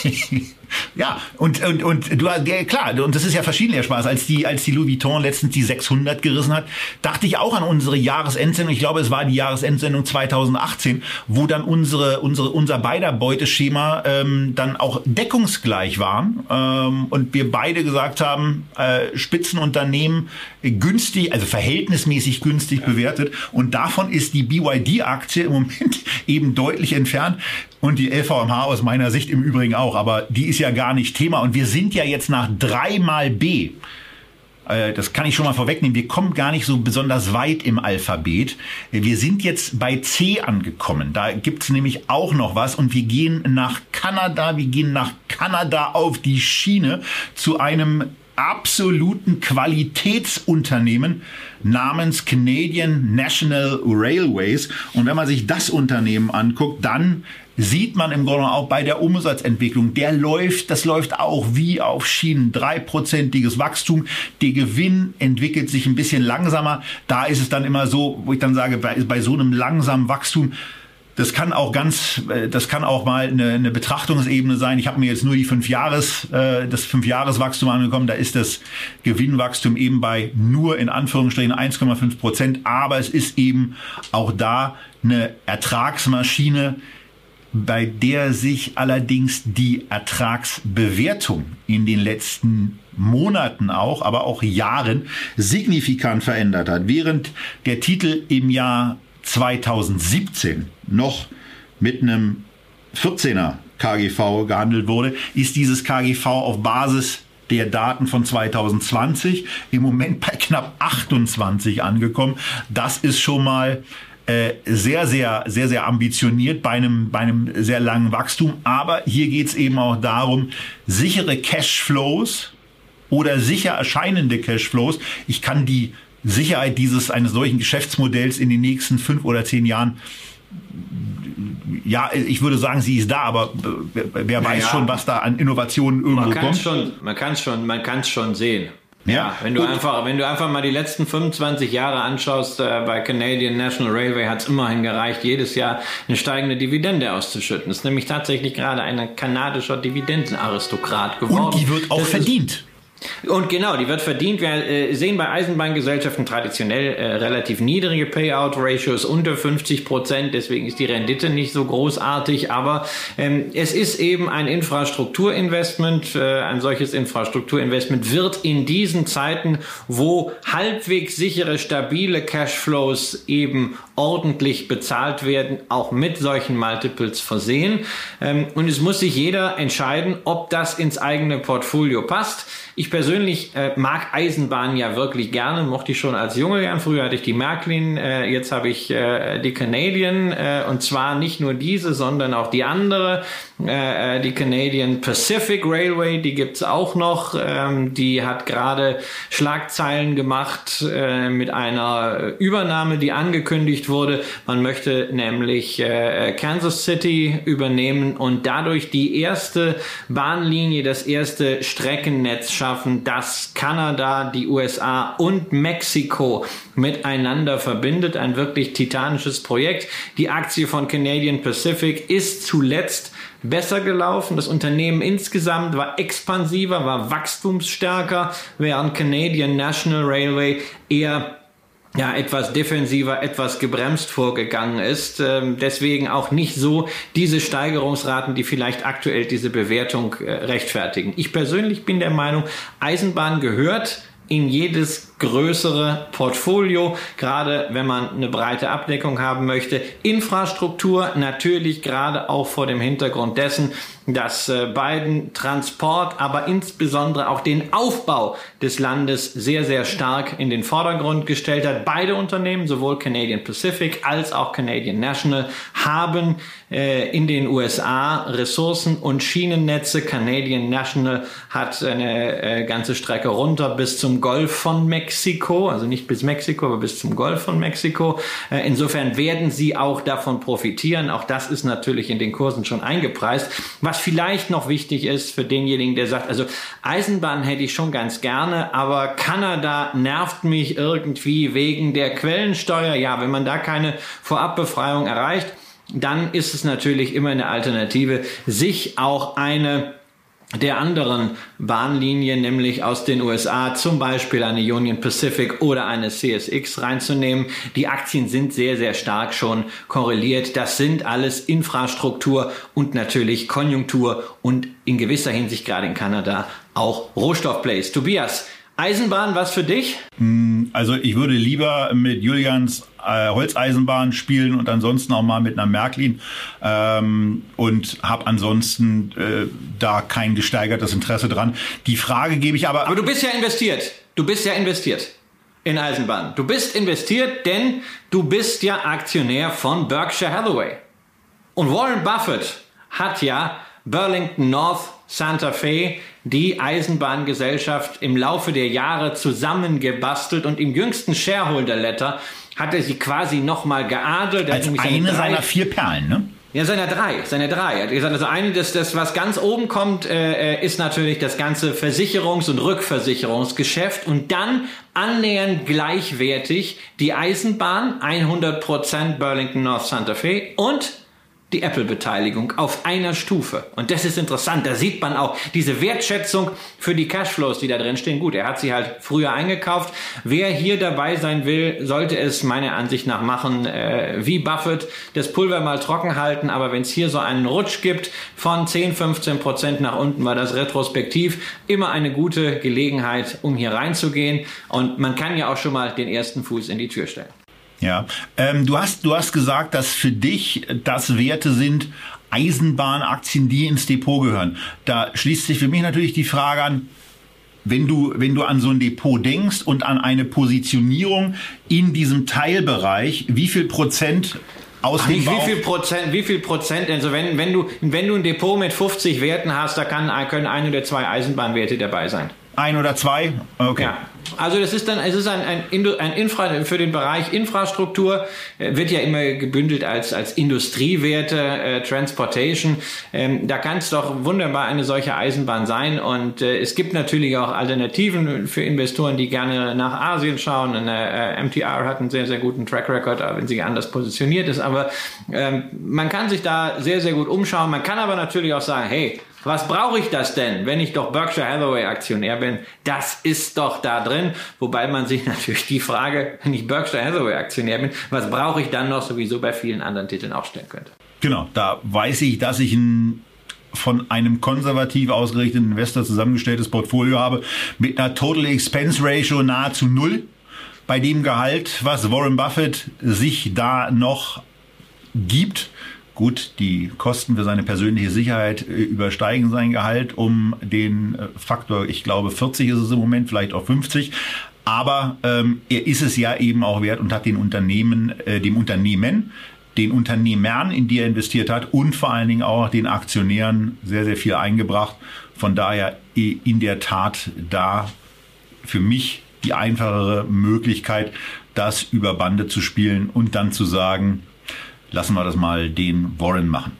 (laughs) Ja, und, und, und du hast, ja, klar, und das ist ja verschieden der Spaß. Als die, als die Louis Vuitton letztens die 600 gerissen hat, dachte ich auch an unsere Jahresendsendung. Ich glaube, es war die Jahresendsendung 2018, wo dann unsere, unsere, unser beider Beuteschema ähm, dann auch deckungsgleich waren. Ähm, und wir beide gesagt haben, äh, Spitzenunternehmen günstig, also verhältnismäßig günstig bewertet. Und davon ist die BYD-Aktie im Moment (laughs) eben deutlich entfernt. Und die LVMH aus meiner Sicht im Übrigen auch. Aber die ist ja gar nicht Thema. Und wir sind ja jetzt nach dreimal B. Äh, das kann ich schon mal vorwegnehmen. Wir kommen gar nicht so besonders weit im Alphabet. Wir sind jetzt bei C angekommen. Da gibt's nämlich auch noch was. Und wir gehen nach Kanada. Wir gehen nach Kanada auf die Schiene zu einem absoluten Qualitätsunternehmen namens Canadian National Railways. Und wenn man sich das Unternehmen anguckt, dann sieht man im Grunde auch bei der Umsatzentwicklung, der läuft, das läuft auch wie auf Schienen, dreiprozentiges Wachstum. Der Gewinn entwickelt sich ein bisschen langsamer. Da ist es dann immer so, wo ich dann sage, bei, bei so einem langsamen Wachstum, das kann auch ganz, äh, das kann auch mal eine, eine Betrachtungsebene sein. Ich habe mir jetzt nur die fünf Jahres, äh, das fünf Jahreswachstum angekommen. Da ist das Gewinnwachstum eben bei nur in Anführungsstrichen 1,5 Prozent. Aber es ist eben auch da eine Ertragsmaschine, bei der sich allerdings die Ertragsbewertung in den letzten Monaten auch, aber auch Jahren signifikant verändert hat. Während der Titel im Jahr 2017 noch mit einem 14er KGV gehandelt wurde, ist dieses KGV auf Basis der Daten von 2020 im Moment bei knapp 28 angekommen. Das ist schon mal äh, sehr, sehr, sehr, sehr ambitioniert bei einem, bei einem sehr langen Wachstum. Aber hier geht es eben auch darum, sichere Cashflows oder sicher erscheinende Cashflows. Ich kann die Sicherheit dieses eines solchen Geschäftsmodells in den nächsten fünf oder zehn Jahren ja, ich würde sagen, sie ist da, aber wer naja, weiß schon, was da an Innovationen irgendwo man kommt. Schon, man kann es schon, man kann es schon sehen. Ja, wenn du einfach, wenn du einfach mal die letzten 25 Jahre anschaust, äh, bei Canadian National Railway hat es immerhin gereicht, jedes Jahr eine steigende Dividende auszuschütten. Ist nämlich tatsächlich gerade ein kanadischer Dividendenaristokrat geworden. Und die wird auch das verdient. Ist, und genau, die wird verdient. Wir äh, sehen bei Eisenbahngesellschaften traditionell äh, relativ niedrige Payout-Ratios, unter 50 Prozent. Deswegen ist die Rendite nicht so großartig. Aber ähm, es ist eben ein Infrastrukturinvestment. Äh, ein solches Infrastrukturinvestment wird in diesen Zeiten, wo halbwegs sichere, stabile Cashflows eben ordentlich bezahlt werden, auch mit solchen Multiples versehen. Ähm, und es muss sich jeder entscheiden, ob das ins eigene Portfolio passt. Ich persönlich äh, mag Eisenbahn ja wirklich gerne, mochte ich schon als Junge gern. Früher hatte ich die Märklin, äh, jetzt habe ich äh, die Canadian und zwar nicht nur diese, sondern auch die andere, äh, äh die Canadian Pacific Railway, die gibt's auch noch. Ähm, die hat gerade Schlagzeilen gemacht äh, mit einer Übernahme, die angekündigt wurde. Man möchte nämlich äh, Kansas City übernehmen und dadurch die erste Bahnlinie, das erste Streckennetz schaffen, das Kanada, die USA und Mexiko miteinander verbindet. Ein wirklich titanisches Projekt. Die Aktie von Canadian Pacific ist zuletzt besser gelaufen. Das Unternehmen insgesamt war expansiver, war wachstumsstärker, während Canadian National Railway eher ja, etwas defensiver, etwas gebremst vorgegangen ist. Ähm, deswegen auch nicht so diese Steigerungsraten, die vielleicht aktuell diese Bewertung äh, rechtfertigen. Ich persönlich bin der Meinung, Eisenbahn gehört in jedes größere Portfolio, gerade wenn man eine breite Abdeckung haben möchte. Infrastruktur natürlich gerade auch vor dem Hintergrund dessen, dass äh, Biden Transport, aber insbesondere auch den Aufbau des Landes sehr, sehr stark in den Vordergrund gestellt hat. Beide Unternehmen, sowohl Canadian Pacific als auch Canadian National, haben äh, in den USA Ressourcen und Schienennetze. Canadian National hat eine äh, ganze Strecke runter bis zum Golf von Mexiko, also nicht bis Mexiko, aber bis zum Golf von Mexiko. Äh, insofern werden sie auch davon profitieren. Auch das ist natürlich in den Kursen schon eingepreist. Was vielleicht noch wichtig ist für denjenigen, der sagt, also Eisenbahn hätte ich schon ganz gerne, aber Kanada nervt mich irgendwie wegen der Quellensteuer. Ja, wenn man da keine Vorabbefreiung erreicht, dann ist es natürlich immer eine Alternative, sich auch eine der anderen Bahnlinien, nämlich aus den USA, zum Beispiel eine Union Pacific oder eine CSX reinzunehmen. Die Aktien sind sehr, sehr stark schon korreliert. Das sind alles Infrastruktur und natürlich Konjunktur und in gewisser Hinsicht gerade in Kanada auch Rohstoffplays. Tobias, Eisenbahn, was für dich? Hm, also ich würde lieber mit Julians äh, Holzeisenbahn spielen und ansonsten auch mal mit einer Märklin ähm, und habe ansonsten äh, da kein gesteigertes Interesse dran. Die Frage gebe ich aber. Aber du bist ja investiert. Du bist ja investiert in Eisenbahn. Du bist investiert, denn du bist ja Aktionär von Berkshire Hathaway. Und Warren Buffett hat ja Burlington North Santa Fe die Eisenbahngesellschaft im Laufe der Jahre zusammengebastelt und im jüngsten Shareholder Letter hat er sie quasi nochmal geadelt. Als eine seiner vier Perlen, ne? Ja, seine drei, seine drei. Er hat gesagt, also eine, das, das was ganz oben kommt, äh, äh, ist natürlich das ganze Versicherungs- und Rückversicherungsgeschäft und dann annähernd gleichwertig die Eisenbahn, 100% Burlington North Santa Fe und die Apple-Beteiligung auf einer Stufe. Und das ist interessant. Da sieht man auch diese Wertschätzung für die Cashflows, die da drin stehen. Gut, er hat sie halt früher eingekauft. Wer hier dabei sein will, sollte es meiner Ansicht nach machen, äh, wie Buffett, das Pulver mal trocken halten. Aber wenn es hier so einen Rutsch gibt von 10, 15 Prozent nach unten, war das retrospektiv immer eine gute Gelegenheit, um hier reinzugehen. Und man kann ja auch schon mal den ersten Fuß in die Tür stellen. Ja, ähm, du hast du hast gesagt, dass für dich das Werte sind Eisenbahnaktien, die ins Depot gehören. Da schließt sich für mich natürlich die Frage an, wenn du, wenn du an so ein Depot denkst und an eine Positionierung in diesem Teilbereich, wie viel Prozent aus dem nicht, wie Bauch- viel Prozent, wie viel Prozent, also wenn, wenn du, wenn du ein Depot mit 50 Werten hast, da kann, können ein oder zwei Eisenbahnwerte dabei sein. Ein oder zwei? Okay. Ja. Also das ist dann, es ist ein, ein, ein Infra, für den Bereich Infrastruktur, äh, wird ja immer gebündelt als, als Industriewerte, äh, Transportation. Ähm, da kann es doch wunderbar eine solche Eisenbahn sein. Und äh, es gibt natürlich auch Alternativen für Investoren, die gerne nach Asien schauen. Und, äh, MTR hat einen sehr, sehr guten Track Record, wenn sie anders positioniert ist. Aber ähm, man kann sich da sehr, sehr gut umschauen. Man kann aber natürlich auch sagen, hey, was brauche ich das denn, wenn ich doch Berkshire Hathaway Aktionär bin? Das ist doch da drin. Wobei man sich (laughs) natürlich die Frage, wenn ich Berkshire Hathaway Aktionär bin, was brauche ich dann noch sowieso bei vielen anderen Titeln auch stellen könnte. Genau, da weiß ich, dass ich ein von einem konservativ ausgerichteten Investor zusammengestelltes Portfolio habe mit einer Total Expense Ratio nahezu null. Bei dem Gehalt, was Warren Buffett sich da noch gibt. Gut, die Kosten für seine persönliche Sicherheit äh, übersteigen sein Gehalt um den äh, Faktor, ich glaube 40 ist es im Moment, vielleicht auch 50. Aber ähm, er ist es ja eben auch wert und hat den Unternehmen, äh, dem Unternehmen, den Unternehmern, in die er investiert hat und vor allen Dingen auch den Aktionären sehr, sehr viel eingebracht. Von daher eh in der Tat da für mich die einfachere Möglichkeit, das über Bande zu spielen und dann zu sagen, lassen wir das mal den Warren machen.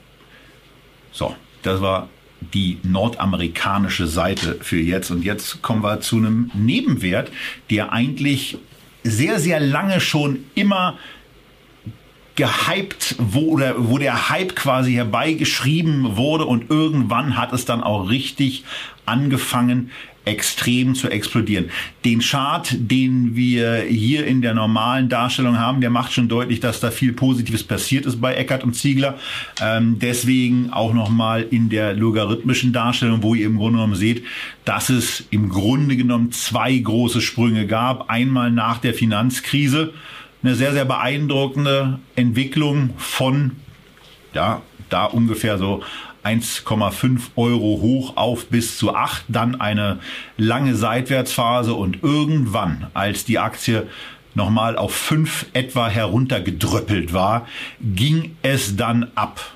So, das war die nordamerikanische Seite für jetzt. Und jetzt kommen wir zu einem Nebenwert, der eigentlich sehr, sehr lange schon immer gehypt, wo, oder wo der Hype quasi herbeigeschrieben wurde und irgendwann hat es dann auch richtig angefangen, extrem zu explodieren. Den Chart, den wir hier in der normalen Darstellung haben, der macht schon deutlich, dass da viel Positives passiert ist bei Eckert und Ziegler. Ähm, deswegen auch nochmal in der logarithmischen Darstellung, wo ihr im Grunde genommen seht, dass es im Grunde genommen zwei große Sprünge gab. Einmal nach der Finanzkrise, eine sehr, sehr beeindruckende Entwicklung von, ja, da ungefähr so 1,5 Euro hoch auf bis zu 8, dann eine lange Seitwärtsphase und irgendwann, als die Aktie nochmal auf 5 etwa heruntergedröppelt war, ging es dann ab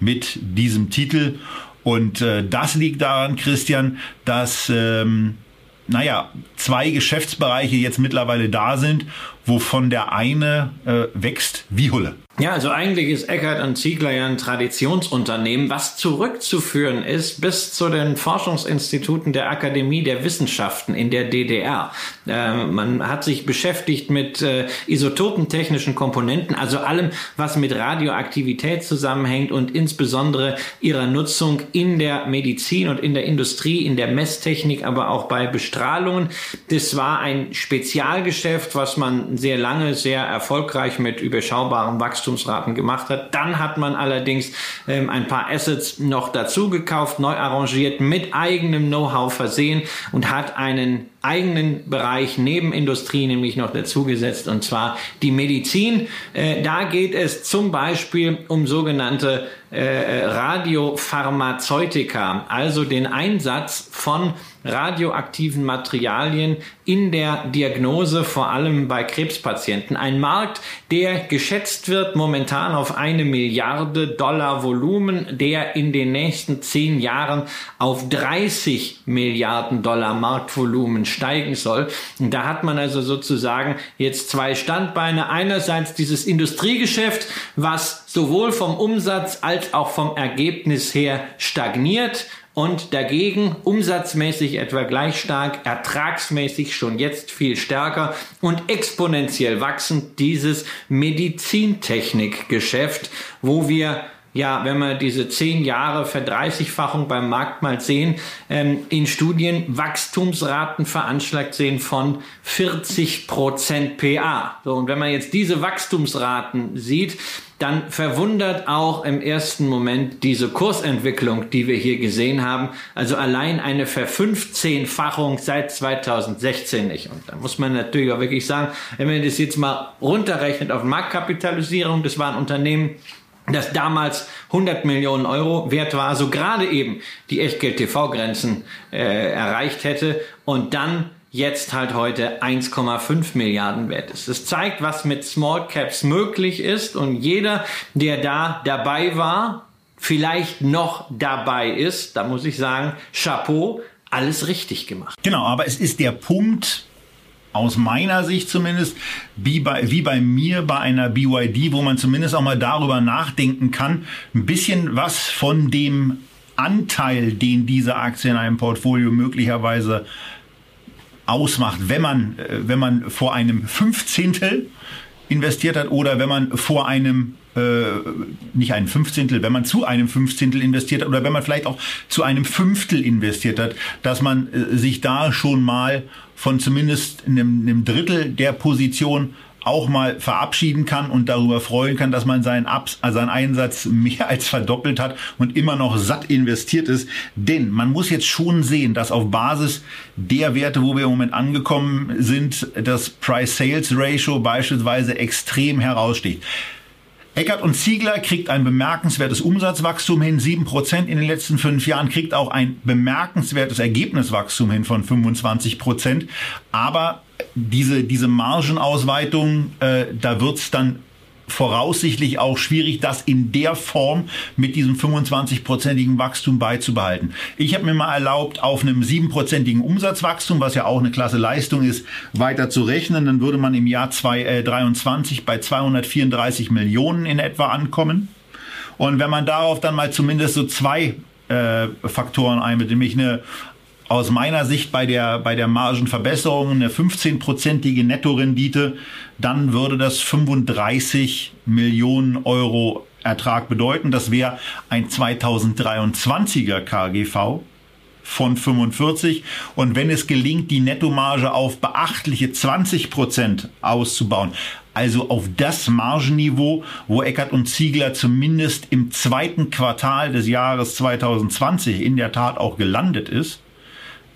mit diesem Titel. Und äh, das liegt daran, Christian, dass, ähm, naja, zwei Geschäftsbereiche jetzt mittlerweile da sind, wovon der eine äh, wächst wie Hulle. Ja, also eigentlich ist Eckert und Ziegler ja ein Traditionsunternehmen, was zurückzuführen ist bis zu den Forschungsinstituten der Akademie der Wissenschaften in der DDR. Äh, man hat sich beschäftigt mit äh, isotopentechnischen Komponenten, also allem, was mit Radioaktivität zusammenhängt und insbesondere ihrer Nutzung in der Medizin und in der Industrie, in der Messtechnik, aber auch bei Bestrahlungen. Das war ein Spezialgeschäft, was man sehr lange, sehr erfolgreich mit überschaubarem Wachstum Wachstumsraten gemacht hat. Dann hat man allerdings ähm, ein paar Assets noch dazu gekauft, neu arrangiert, mit eigenem Know-how versehen und hat einen eigenen Bereich neben Industrie nämlich noch dazugesetzt und zwar die Medizin. Äh, da geht es zum Beispiel um sogenannte äh, Radiopharmazeutika, also den Einsatz von radioaktiven Materialien in der Diagnose, vor allem bei Krebspatienten. Ein Markt, der geschätzt wird momentan auf eine Milliarde Dollar Volumen, der in den nächsten zehn Jahren auf 30 Milliarden Dollar Marktvolumen steigen soll. Und da hat man also sozusagen jetzt zwei Standbeine. Einerseits dieses Industriegeschäft, was sowohl vom Umsatz als auch vom Ergebnis her stagniert und dagegen umsatzmäßig etwa gleich stark, ertragsmäßig schon jetzt viel stärker und exponentiell wachsend dieses Medizintechnikgeschäft, wo wir ja, wenn wir diese zehn Jahre Verdreißigfachung beim Markt mal sehen, ähm, in Studien Wachstumsraten veranschlagt sehen von 40 Prozent PA. So, und wenn man jetzt diese Wachstumsraten sieht, dann verwundert auch im ersten Moment diese Kursentwicklung, die wir hier gesehen haben. Also allein eine Verfünfzehnfachung seit 2016 nicht. Und da muss man natürlich auch wirklich sagen, wenn man das jetzt mal runterrechnet auf Marktkapitalisierung, das war ein Unternehmen, das damals 100 Millionen Euro wert war, so gerade eben die Echtgeld-TV-Grenzen äh, erreicht hätte und dann jetzt halt heute 1,5 Milliarden wert ist. Es zeigt, was mit Small Caps möglich ist und jeder, der da dabei war, vielleicht noch dabei ist, da muss ich sagen, Chapeau, alles richtig gemacht. Genau, aber es ist der Punkt, aus meiner Sicht zumindest, wie bei, wie bei mir bei einer BYD, wo man zumindest auch mal darüber nachdenken kann, ein bisschen was von dem Anteil, den diese Aktie in einem Portfolio möglicherweise ausmacht, wenn man, äh, wenn man vor einem Fünfzehntel investiert hat oder wenn man vor einem äh, nicht ein Fünfzehntel, wenn man zu einem Fünfzehntel investiert hat oder wenn man vielleicht auch zu einem Fünftel investiert hat, dass man äh, sich da schon mal von zumindest einem, einem Drittel der Position auch mal verabschieden kann und darüber freuen kann, dass man seinen, Abs also seinen Einsatz mehr als verdoppelt hat und immer noch satt investiert ist. Denn man muss jetzt schon sehen, dass auf Basis der Werte, wo wir im Moment angekommen sind, das Price-Sales-Ratio beispielsweise extrem heraussticht. Eckert und Ziegler kriegt ein bemerkenswertes Umsatzwachstum hin, 7% in den letzten fünf Jahren, kriegt auch ein bemerkenswertes Ergebniswachstum hin von 25%. Aber diese, diese Margenausweitung, äh, da wird's dann voraussichtlich auch schwierig, das in der Form mit diesem 25-prozentigen Wachstum beizubehalten. Ich habe mir mal erlaubt, auf einem 7-prozentigen Umsatzwachstum, was ja auch eine klasse Leistung ist, weiter zu rechnen. Dann würde man im Jahr 2023 bei 234 Millionen in etwa ankommen. Und wenn man darauf dann mal zumindest so zwei äh, Faktoren einbettet, nämlich eine aus meiner Sicht bei der, bei der Margenverbesserung eine 15-prozentige Nettorendite, dann würde das 35 Millionen Euro Ertrag bedeuten. Das wäre ein 2023er KGV von 45. Und wenn es gelingt, die Nettomarge auf beachtliche 20 Prozent auszubauen, also auf das Margenniveau, wo Eckert und Ziegler zumindest im zweiten Quartal des Jahres 2020 in der Tat auch gelandet ist,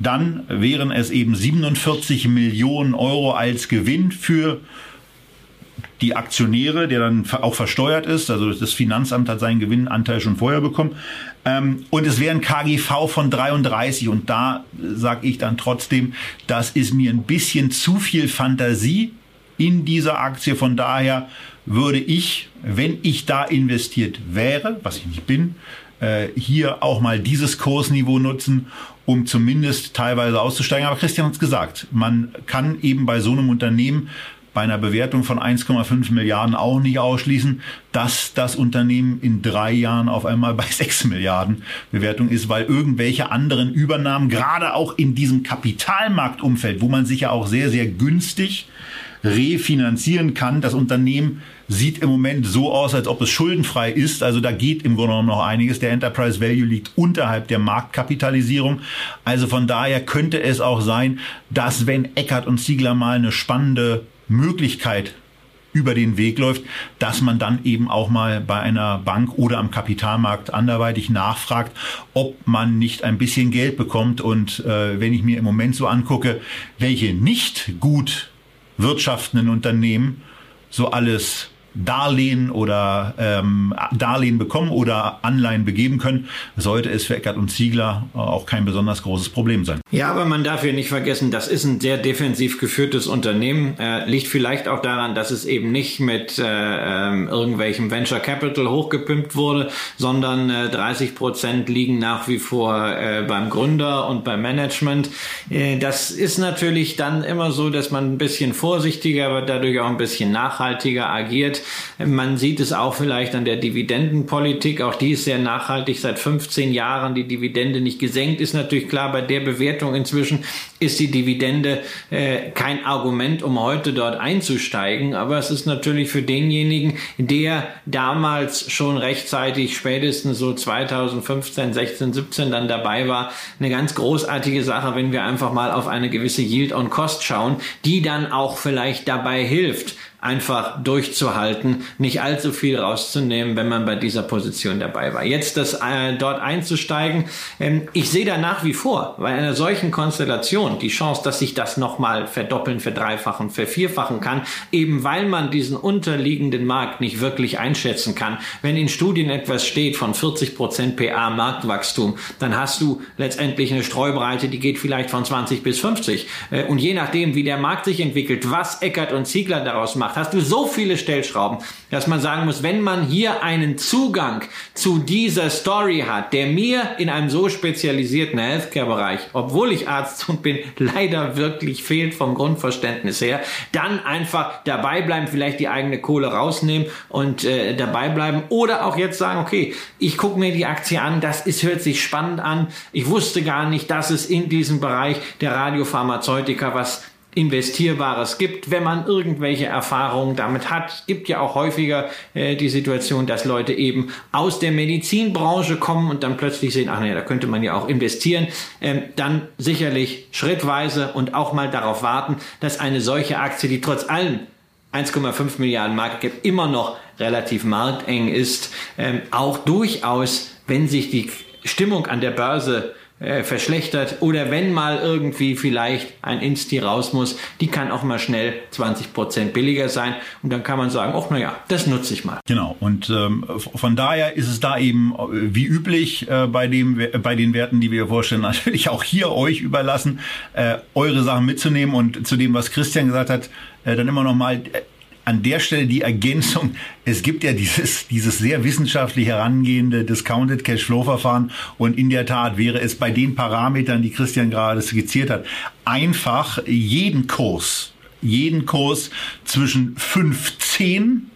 dann wären es eben 47 Millionen Euro als Gewinn für die Aktionäre, der dann auch versteuert ist. Also das Finanzamt hat seinen Gewinnanteil schon vorher bekommen. Ähm, und es wäre ein KGV von 33. Und da sage ich dann trotzdem, das ist mir ein bisschen zu viel Fantasie in dieser Aktie. Von daher würde ich, wenn ich da investiert wäre, was ich nicht bin, äh, hier auch mal dieses Kursniveau nutzen, um zumindest teilweise auszusteigen. Aber Christian hat es gesagt, man kann eben bei so einem Unternehmen bei einer Bewertung von 1,5 Milliarden auch nicht ausschließen, dass das Unternehmen in drei Jahren auf einmal bei (laughs) 6 Milliarden Bewertung ist, weil irgendwelche anderen Übernahmen, gerade auch in diesem Kapitalmarktumfeld, wo man sich ja auch sehr, sehr günstig refinanzieren kann. Das Unternehmen sieht im Moment so aus, als ob es schuldenfrei ist. Also da geht im Grunde genommen noch einiges. Der Enterprise Value liegt unterhalb der Marktkapitalisierung. Also von daher könnte es auch sein, dass wenn Eckert und Ziegler mal eine spannende Möglichkeit über den Weg läuft, dass man dann eben auch mal bei einer Bank oder am Kapitalmarkt anderweitig nachfragt, ob man nicht ein bisschen Geld bekommt. Und äh, wenn ich mir im Moment so angucke, welche nicht gut wirtschaftenden Unternehmen so alles Darlehen oder ähm, Darlehen bekommen oder Anleihen begeben können, sollte es für Eckert und Ziegler auch kein besonders großes Problem sein. Ja, aber man darf hier nicht vergessen, das ist ein sehr defensiv geführtes Unternehmen. Äh, liegt vielleicht auch daran, dass es eben nicht mit äh, äh, irgendwelchem Venture Capital hochgepimpt wurde, sondern äh, 30 Prozent liegen nach wie vor äh, beim Gründer und beim Management. Äh, das ist natürlich dann immer so, dass man ein bisschen vorsichtiger, aber dadurch auch ein bisschen nachhaltiger agiert. Man sieht es auch vielleicht an der Dividendenpolitik. Auch die ist sehr nachhaltig. Seit 15 Jahren die Dividende nicht gesenkt. Ist natürlich klar, bei der Bewertung inzwischen ist die Dividende äh, kein Argument, um heute dort einzusteigen. Aber es ist natürlich für denjenigen, der damals schon rechtzeitig, spätestens so 2015, 16, 17 dann dabei war, eine ganz großartige Sache, wenn wir einfach mal auf eine gewisse Yield on Cost schauen, die dann auch vielleicht dabei hilft, einfach durchzuhalten, nicht allzu viel rauszunehmen, wenn man bei dieser Position dabei war. Jetzt das äh, dort einzusteigen, ähm, ich sehe da nach wie vor bei einer solchen Konstellation die Chance, dass sich das nochmal verdoppeln, verdreifachen, vervierfachen kann, eben weil man diesen unterliegenden Markt nicht wirklich einschätzen kann. Wenn in Studien etwas steht von 40 Prozent PA Marktwachstum, dann hast du letztendlich eine Streubreite, die geht vielleicht von 20 bis 50. Äh, und je nachdem, wie der Markt sich entwickelt, was Eckert und Ziegler daraus macht, hast du so viele Stellschrauben, dass man sagen muss, wenn man hier einen Zugang zu dieser Story hat, der mir in einem so spezialisierten Healthcare-Bereich, obwohl ich Arzt und bin, (laughs) leider wirklich fehlt vom Grundverständnis her, dann einfach dabei bleiben, vielleicht die eigene Kohle rausnehmen und äh, dabei bleiben oder auch jetzt sagen, okay, ich gucke mir die Aktie an, das ist, hört sich spannend an, ich wusste gar nicht, dass es in diesem Bereich der Radiopharmazeutika was Investierbares gibt, wenn man irgendwelche Erfahrungen damit hat. Es gibt ja auch häufiger äh, die Situation, dass Leute eben aus der Medizinbranche kommen und dann plötzlich sehen, ach naja, da könnte man ja auch investieren. Ähm, dann sicherlich schrittweise und auch mal darauf warten, dass eine solche Aktie, die trotz allem 1,5 Milliarden Market Cap immer noch relativ markteng ist, ähm, auch durchaus, wenn sich die Stimmung an der Börse äh, verschlechtert oder wenn mal irgendwie vielleicht ein Insti raus muss, die kann auch mal schnell 20 Prozent billiger sein und dann kann man sagen, ach naja, das nutze ich mal. Genau und ähm, von daher ist es da eben äh, wie üblich äh, bei dem bei den Werten, die wir vorstellen, (laughs) natürlich auch hier euch überlassen, äh, eure Sachen mitzunehmen und zu dem, was Christian gesagt hat, dann immer noch mal an der Stelle die Ergänzung, es gibt ja dieses, dieses sehr wissenschaftlich herangehende Discounted Cashflow Verfahren und in der Tat wäre es bei den Parametern, die Christian gerade skizziert hat, einfach jeden Kurs, jeden Kurs zwischen 15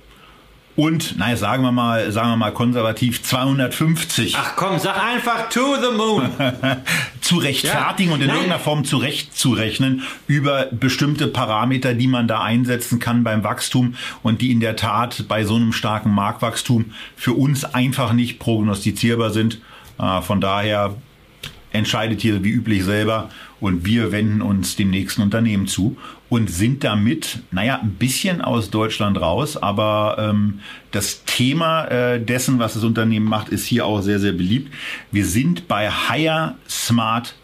und, naja, sagen wir mal, sagen wir mal konservativ 250. Ach komm, sag einfach to the moon. (laughs) zu rechtfertigen ja, und in nein. irgendeiner Form zurechtzurechnen über bestimmte Parameter, die man da einsetzen kann beim Wachstum und die in der Tat bei so einem starken Marktwachstum für uns einfach nicht prognostizierbar sind. Äh, von daher entscheidet hier wie üblich selber und wir wenden uns dem nächsten Unternehmen zu und sind damit, naja, ein bisschen aus Deutschland raus, aber ähm, das Thema äh, dessen, was das Unternehmen macht, ist hier auch sehr, sehr beliebt. Wir sind bei Higher Smart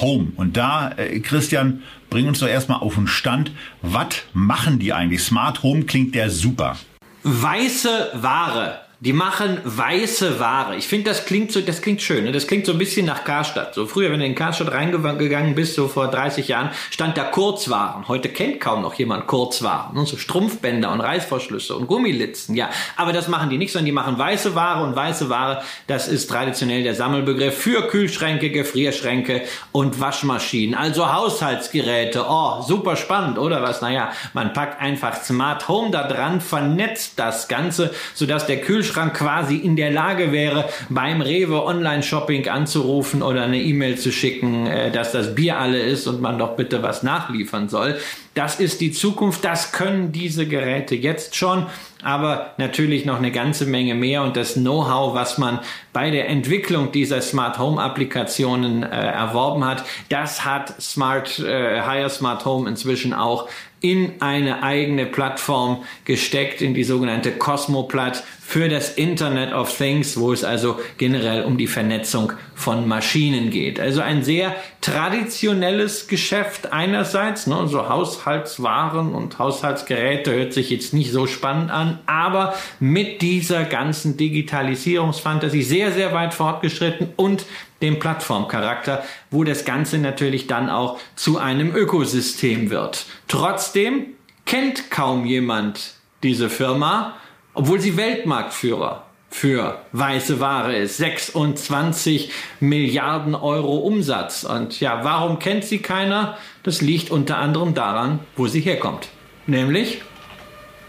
Home. Und da, äh, Christian, bring uns doch erstmal auf den Stand. Was machen die eigentlich? Smart Home klingt der super. Weiße Ware die machen weiße Ware. Ich finde, das klingt so, das klingt schön. Ne? Das klingt so ein bisschen nach Karstadt. So früher, wenn du in Karstadt reingegangen bist, so vor 30 Jahren, stand da Kurzwaren. Heute kennt kaum noch jemand Kurzwaren. Und so Strumpfbänder und Reißverschlüsse und Gummilitzen. Ja, aber das machen die nicht, sondern die machen weiße Ware und weiße Ware, das ist traditionell der Sammelbegriff für Kühlschränke, Gefrierschränke und Waschmaschinen. Also Haushaltsgeräte. Oh, super spannend, oder was? Naja, man packt einfach Smart Home da dran, vernetzt das Ganze, sodass der Kühlschrank Kühlschrank quasi in der Lage wäre, beim Rewe Online-Shopping anzurufen oder eine E-Mail zu schicken, äh, dass das Bier alle ist und man doch bitte was nachliefern soll. Das ist die Zukunft, das können diese Geräte jetzt schon, aber natürlich noch eine ganze Menge mehr und das Know-how, was man bei der Entwicklung dieser Smart Home Applikationen äh, erworben hat, das hat Smart äh, Higher Smart Home inzwischen auch in eine eigene Plattform gesteckt, in die sogenannte Cosmoplat für das Internet of Things, wo es also generell um die Vernetzung von Maschinen geht. Also ein sehr traditionelles Geschäft einerseits, ne, so Haushaltswaren und Haushaltsgeräte hört sich jetzt nicht so spannend an, aber mit dieser ganzen Digitalisierungsfantasie sehr, sehr weit fortgeschritten und dem Plattformcharakter, wo das Ganze natürlich dann auch zu einem Ökosystem wird. Trotzdem kennt kaum jemand diese Firma, obwohl sie Weltmarktführer für weiße Ware ist. 26 Milliarden Euro Umsatz. Und ja, warum kennt sie keiner? Das liegt unter anderem daran, wo sie herkommt. Nämlich?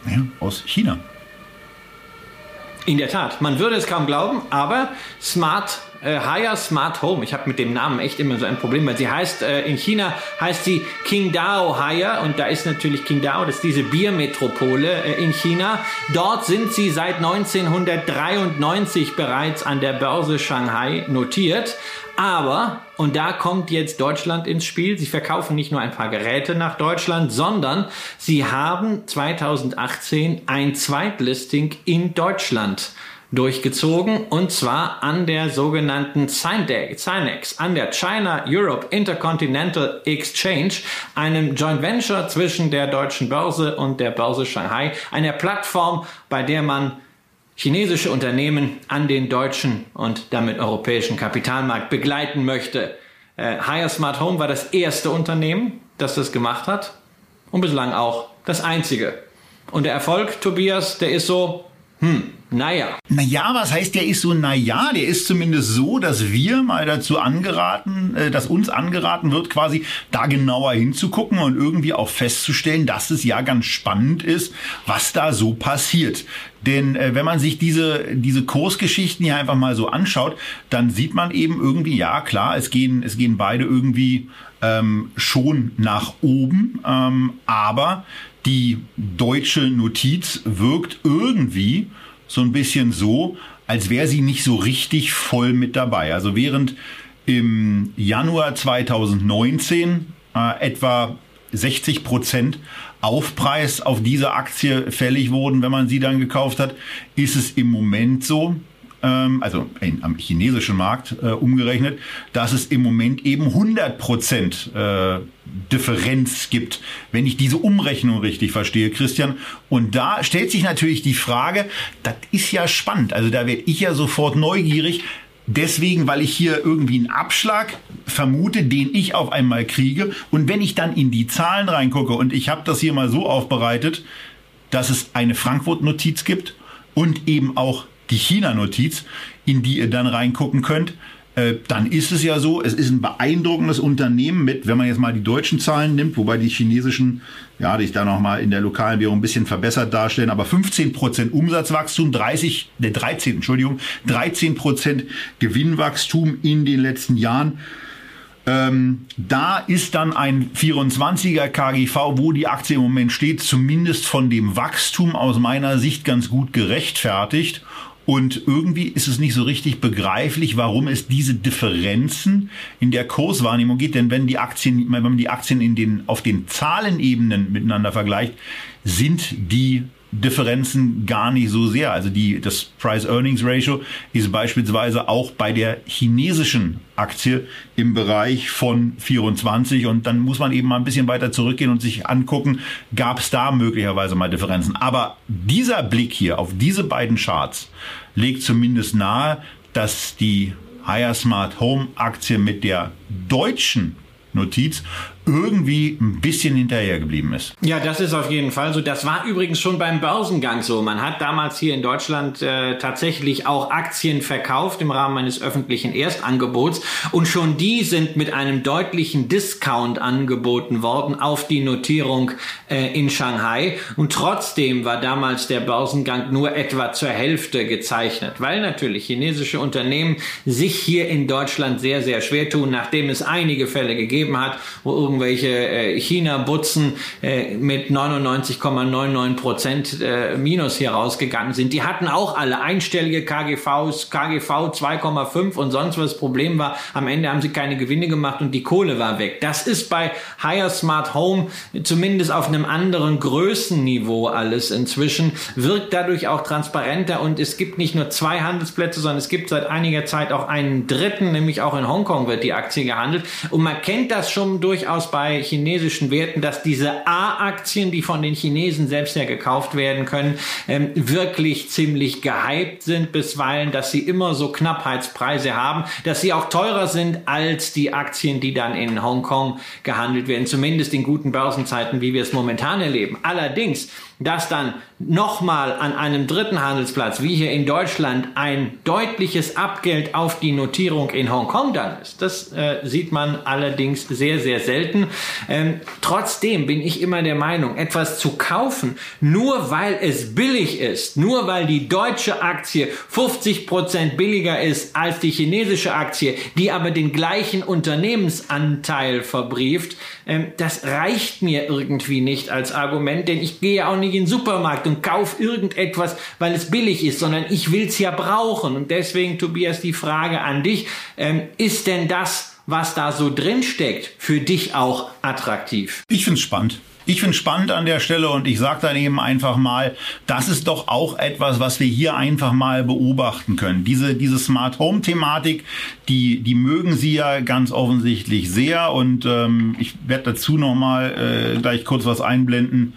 Ja, aus China. In der Tat, man würde es kaum glauben, aber Smart äh, Haya Smart Home. Ich habe mit dem Namen echt immer so ein Problem, weil sie heißt, äh, in China heißt sie Qingdao Haya und da ist natürlich Qingdao, das ist diese Biermetropole äh, in China. Dort sind sie seit 1993 bereits an der Börse Shanghai notiert. Aber, und da kommt jetzt Deutschland ins Spiel, sie verkaufen nicht nur ein paar Geräte nach Deutschland, sondern sie haben 2018 ein Zweitlisting in Deutschland durchgezogen und zwar an der sogenannten Cinex, an der China Europe Intercontinental Exchange, einem Joint Venture zwischen der deutschen Börse und der Börse Shanghai, einer Plattform, bei der man chinesische Unternehmen an den deutschen und damit europäischen Kapitalmarkt begleiten möchte. Äh, Hire Smart Home war das erste Unternehmen, das das gemacht hat und bislang auch das einzige. Und der Erfolg, Tobias, der ist so, hm, naja. Naja, was heißt, der ist so naja? Der ist zumindest so, dass wir mal dazu angeraten, äh, dass uns angeraten wird, quasi da genauer hinzugucken und irgendwie auch festzustellen, dass es ja ganz spannend ist, was da so passiert. Denn äh, wenn man sich diese, diese Kursgeschichten hier einfach mal so anschaut, dann sieht man eben irgendwie, ja klar, es gehen, es gehen beide irgendwie ähm, schon nach oben, ähm, aber die deutsche Notiz wirkt irgendwie so ein bisschen so, als wäre sie nicht so richtig voll mit dabei. Also während im Januar 2019 äh, etwa 60 Prozent Aufpreis auf diese Aktie fällig wurden, wenn man sie dann gekauft hat, ist es im Moment so, also in, am chinesischen Markt äh, umgerechnet, dass es im Moment eben 100 Prozent äh, Differenz gibt, wenn ich diese Umrechnung richtig verstehe, Christian. Und da stellt sich natürlich die Frage, das ist ja spannend. Also da werde ich ja sofort neugierig. Deswegen, weil ich hier irgendwie einen Abschlag vermute, den ich auf einmal kriege. Und wenn ich dann in die Zahlen reingucke und ich habe das hier mal so aufbereitet, dass es eine Frankfurt-Notiz gibt und eben auch die China-Notiz, in die ihr dann reingucken könnt, äh, dann ist es ja so, es ist ein beeindruckendes Unternehmen mit, wenn man jetzt mal die deutschen Zahlen nimmt, wobei die chinesischen, ja, die ich da nochmal in der lokalen Währung ein bisschen verbessert darstellen, aber 15 Prozent Umsatzwachstum, 30, der 13, Entschuldigung, 13 Prozent Gewinnwachstum in den letzten Jahren. Ähm, da ist dann ein 24er KGV, wo die Aktie im Moment steht, zumindest von dem Wachstum aus meiner Sicht ganz gut gerechtfertigt. Und irgendwie ist es nicht so richtig begreiflich, warum es diese Differenzen in der Kurswahrnehmung geht. Denn wenn die Aktien, wenn man die Aktien in den, auf den Zahlenebenen miteinander vergleicht, sind die Differenzen gar nicht so sehr. Also die, das Price-Earnings-Ratio ist beispielsweise auch bei der chinesischen Aktie im Bereich von 24 und dann muss man eben mal ein bisschen weiter zurückgehen und sich angucken, gab es da möglicherweise mal Differenzen. Aber dieser Blick hier auf diese beiden Charts legt zumindest nahe, dass die Higher Smart Home Aktie mit der deutschen Notiz irgendwie ein bisschen hinterher geblieben ist. Ja, das ist auf jeden Fall so. Das war übrigens schon beim Börsengang so. Man hat damals hier in Deutschland äh, tatsächlich auch Aktien verkauft im Rahmen eines öffentlichen Erstangebots und schon die sind mit einem deutlichen Discount angeboten worden auf die Notierung äh, in Shanghai und trotzdem war damals der Börsengang nur etwa zur Hälfte gezeichnet, weil natürlich chinesische Unternehmen sich hier in Deutschland sehr, sehr schwer tun, nachdem es einige Fälle gegeben hat, wo irgendwelche äh, China-Butzen äh, mit 99,99 Prozent äh, Minus hier rausgegangen sind. Die hatten auch alle einstellige KGVs, KGV 2,5 und sonst was. Problem war, am Ende haben sie keine Gewinne gemacht und die Kohle war weg. Das ist bei Higher Smart Home zumindest auf einem anderen Größenniveau alles inzwischen, wirkt dadurch auch transparenter und es gibt nicht nur zwei Handelsplätze, sondern es gibt seit einiger Zeit auch einen dritten, nämlich auch in Hongkong wird die Aktie gehandelt und man kennt das schon durchaus durchaus bei chinesischen Werten, dass diese A-Aktien, die von den Chinesen selbst ja gekauft werden können, ähm, wirklich ziemlich gehypt sind bisweilen, dass sie immer so Knappheitspreise haben, dass sie auch teurer sind als die Aktien, die dann in Hongkong gehandelt werden, zumindest in guten Börsenzeiten, wie wir es momentan erleben. Allerdings dass dann nochmal an einem dritten Handelsplatz, wie hier in Deutschland, ein deutliches Abgeld auf die Notierung in Hongkong dann ist. Das äh, sieht man allerdings sehr, sehr selten. Ähm, trotzdem bin ich immer der Meinung, etwas zu kaufen, nur weil es billig ist, nur weil die deutsche Aktie 50 Prozent billiger ist als die chinesische Aktie, die aber den gleichen Unternehmensanteil verbrieft, ähm, das reicht mir irgendwie nicht als Argument, denn ich gehe auch nicht in den Supermarkt und kaufe irgendetwas, weil es billig ist, sondern ich will es ja brauchen. Und deswegen, Tobias, die Frage an dich, ähm, ist denn das, was da so drin steckt, für dich auch attraktiv? Ich finde es spannend. Ich finde spannend an der Stelle und ich sage dann eben einfach mal, das ist doch auch etwas, was wir hier einfach mal beobachten können. Diese, diese Smart Home Thematik, die, die mögen Sie ja ganz offensichtlich sehr und ähm, ich werde dazu nochmal äh, gleich kurz was einblenden,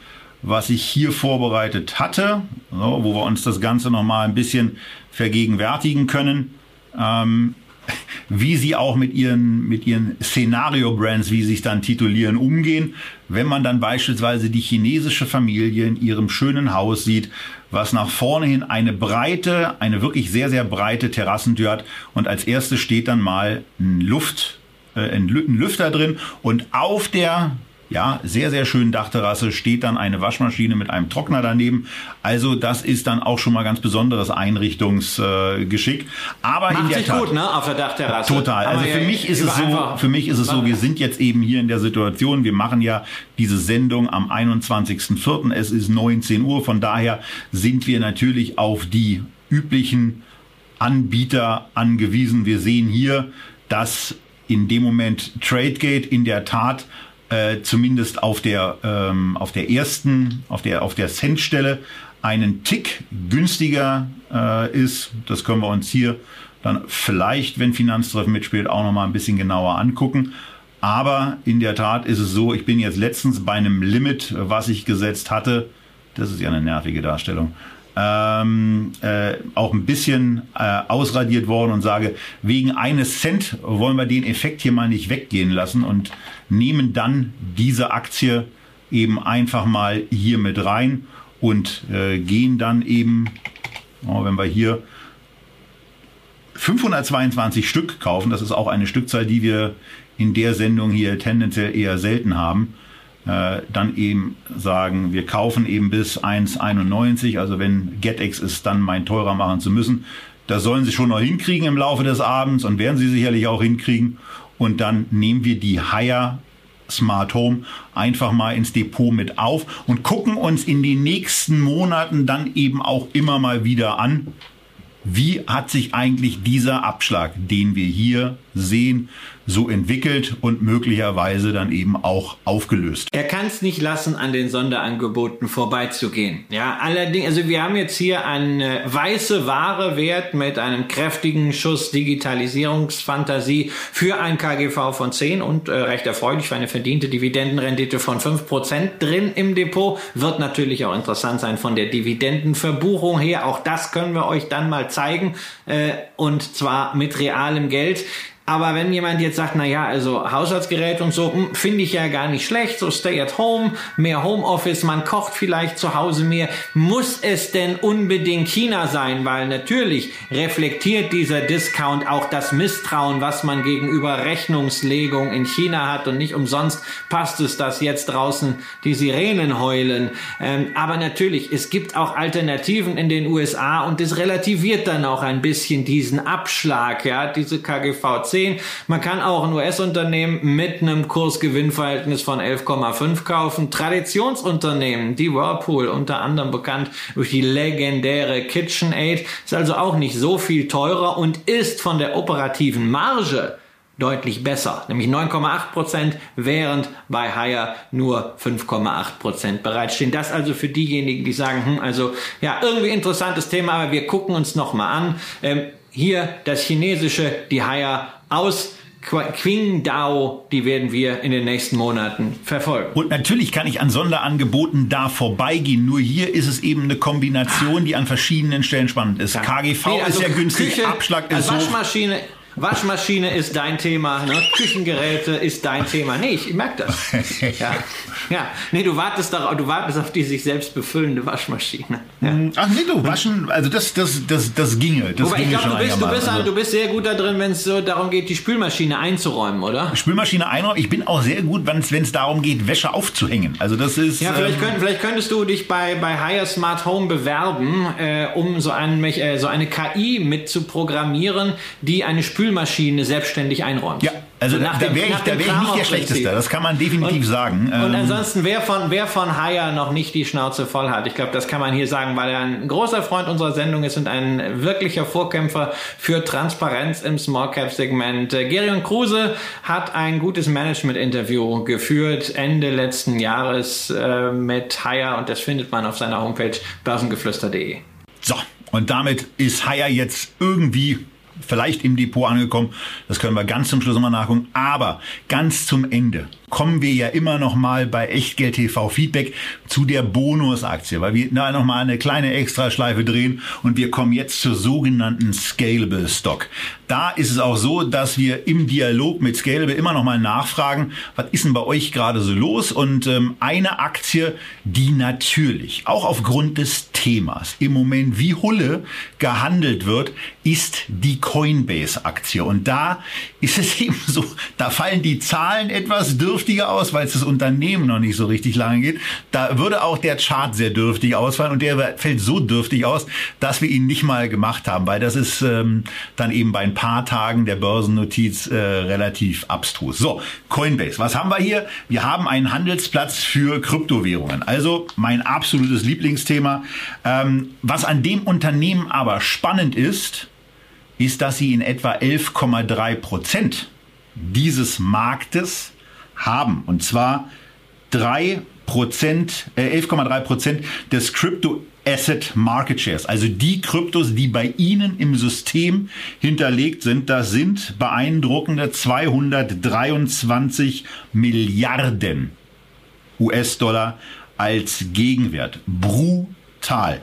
was ich hier vorbereitet hatte, so, wo wir uns das Ganze nochmal ein bisschen vergegenwärtigen können. Ähm, (laughs) wie sie auch mit ihren, mit ihren Szenario-Brands, wie sie sich dann titulieren, umgehen. Wenn man dann beispielsweise die chinesische Familie in ihrem schönen Haus sieht, was nach vorne hin eine breite, eine wirklich sehr, sehr breite Terrassentür hat und als erstes steht dann mal ein Luft, äh, ein Lüfter drin und auf der ja, sehr, sehr schönen Dachterrasse steht dann eine Waschmaschine mit einem Trockner daneben. Also das ist dann auch schon mal ganz besonderes Einrichtungsgeschick. Äh, Aber Macht in der sich Tat, gut, ne, auf der Dachterrasse. Total. Also Aber für ja, mich ist es so, für mich ist es so, wir sind jetzt eben hier in der Situation, wir machen ja diese Sendung am 21.04. Es ist 19 Uhr. Von daher sind wir natürlich auf die üblichen Anbieter angewiesen. Wir sehen hier, dass in dem Moment TradeGate in der Tat äh, zumindest auf der ähm, auf der ersten auf der auf der Centstelle einen Tick günstiger äh, ist. Das können wir uns hier dann vielleicht, wenn Finanztreffen mitspielt, auch noch mal ein bisschen genauer angucken. Aber in der Tat ist es so, ich bin jetzt letztens bei einem Limit, was ich gesetzt hatte. Das ist ja eine nervige Darstellung ähm, äh, auch ein bisschen äh, ausradiert worden und sage, wegen eines Cent wollen wir den Effekt hier mal nicht weggehen lassen und nehmen dann diese Aktie eben einfach mal hier mit rein und äh, gehen dann eben, oh, wenn wir hier 522 Stück kaufen, das ist auch eine Stückzahl, die wir in der Sendung hier tendenziell eher selten haben, äh, dann eben sagen, wir kaufen eben bis 1,91, also wenn GetEx ist, dann mein teurer machen zu müssen. Das sollen sie schon noch hinkriegen im Laufe des Abends und werden sie sicherlich auch hinkriegen. Und dann nehmen wir die Higher Smart Home einfach mal ins Depot mit auf und gucken uns in den nächsten Monaten dann eben auch immer mal wieder an, wie hat sich eigentlich dieser Abschlag, den wir hier sehen, so entwickelt und möglicherweise dann eben auch aufgelöst. Er kann es nicht lassen, an den Sonderangeboten vorbeizugehen. Ja, allerdings, also wir haben jetzt hier eine weiße Ware Wert mit einem kräftigen Schuss Digitalisierungsfantasie für ein KGV von 10 und äh, recht erfreulich für eine verdiente Dividendenrendite von 5% drin im Depot. Wird natürlich auch interessant sein von der Dividendenverbuchung her. Auch das können wir euch dann mal zeigen äh, und zwar mit realem Geld. Aber wenn jemand jetzt sagt, na ja, also Haushaltsgerät und so, hm, finde ich ja gar nicht schlecht, so Stay at Home, mehr Homeoffice, man kocht vielleicht zu Hause mehr, muss es denn unbedingt China sein? Weil natürlich reflektiert dieser Discount auch das Misstrauen, was man gegenüber Rechnungslegung in China hat und nicht umsonst passt es, dass jetzt draußen die Sirenen heulen. Ähm, aber natürlich, es gibt auch Alternativen in den USA und es relativiert dann auch ein bisschen diesen Abschlag, ja, diese KGV 10. Man kann auch ein US-Unternehmen mit einem Kursgewinnverhältnis von 11,5 kaufen. Traditionsunternehmen, die Whirlpool, unter anderem bekannt durch die legendäre KitchenAid, ist also auch nicht so viel teurer und ist von der operativen Marge deutlich besser, nämlich 9,8 Prozent, während bei Hire nur 5,8 Prozent bereitstehen. Das also für diejenigen, die sagen, hm, also ja, irgendwie interessantes Thema, aber wir gucken uns noch mal an. Ähm, hier das chinesische, die Hire aus Qingdao, die werden wir in den nächsten Monaten verfolgen. Und natürlich kann ich an Sonderangeboten da vorbeigehen. Nur hier ist es eben eine Kombination, die an verschiedenen Stellen spannend ist. KGV Nee, ist also ja günstig, Küche, Abschlag ist also. Waschmaschine Waschmaschine ist dein Thema, ne? Küchengeräte ist dein Thema. Nee, ich, ich merke das. (laughs) Ja. ja, nee, du wartest, darauf, du wartest auf die sich selbst befüllende Waschmaschine. Ja. Ach nee, du, waschen, also das, das, das, das ginge. Das Wobei ich ginge glaube, du, bist, du, bist, einigermaßen. du bist sehr gut da drin, wenn es so darum geht, die Spülmaschine einzuräumen, oder? Spülmaschine einräumen. Ich bin auch sehr gut, wenn es darum geht, Wäsche aufzuhängen. Also das ist. Ja, vielleicht, ähm, könnt, vielleicht könntest du dich bei, bei Hire Smart Home bewerben, äh, um so, einen, äh, so eine KI mit zu programmieren, die eine Spülmaschine selbstständig einräumt. ja, also So da, nach da wäre ich, da wär ich nicht der. Schlechteste. Das kann man definitiv sagen. Und Ähm, ansonsten, wer von, wer von Hire noch nicht die Schnauze voll hat, ich glaube, das kann man hier sagen, weil er ein großer Freund unserer Sendung ist und ein wirklicher Vorkämpfer für Transparenz im Small Cap Segment. Äh, Gerion Kruse hat ein gutes Management-Interview geführt Ende letzten Jahres äh, mit Hire und das findet man auf seiner Homepage börsengeflüster.de. So, und damit ist Haier jetzt irgendwie vielleicht im Depot angekommen. Das können wir ganz zum Schluss nochmal nachgucken. Aber ganz zum Ende kommen wir ja immer noch mal bei Echtgeld TV Feedback zu der Bonusaktie, weil wir da noch eine kleine Extraschleife drehen und wir kommen jetzt zur sogenannten Scalable Stock. Da ist es auch so, dass wir im Dialog mit Scalable immer noch mal nachfragen, was ist denn bei euch gerade so los? Und ähm, eine Aktie, die natürlich auch aufgrund des Themas im Moment wie Hulle gehandelt wird, ist die Coinbase-Aktie. Und da ist es (laughs) eben so, da fallen die Zahlen etwas dürftiger aus, weil es das Unternehmen noch nicht so richtig lange geht. Da würde auch der Chart sehr dürftig ausfallen und der fällt so dürftig aus, dass wir ihn nicht mal gemacht haben, weil das ist ähm, dann eben bei ein paar Tagen der Börsennotiz äh, relativ abstrus. So, Coinbase, was haben wir hier? Wir haben einen Handelsplatz für Kryptowährungen. Also mein absolutes Lieblingsthema. Ähm, was an dem Unternehmen aber spannend ist, ist, dass sie in etwa 11,3 Prozent dieses Marktes haben. Und zwar 3 Prozent, äh, 11,3 Prozent des Crypto Asset Market Shares. Also die Kryptos, die bei Ihnen im System hinterlegt sind, das sind beeindruckende 223 Milliarden US-Dollar als Gegenwert. Brutal.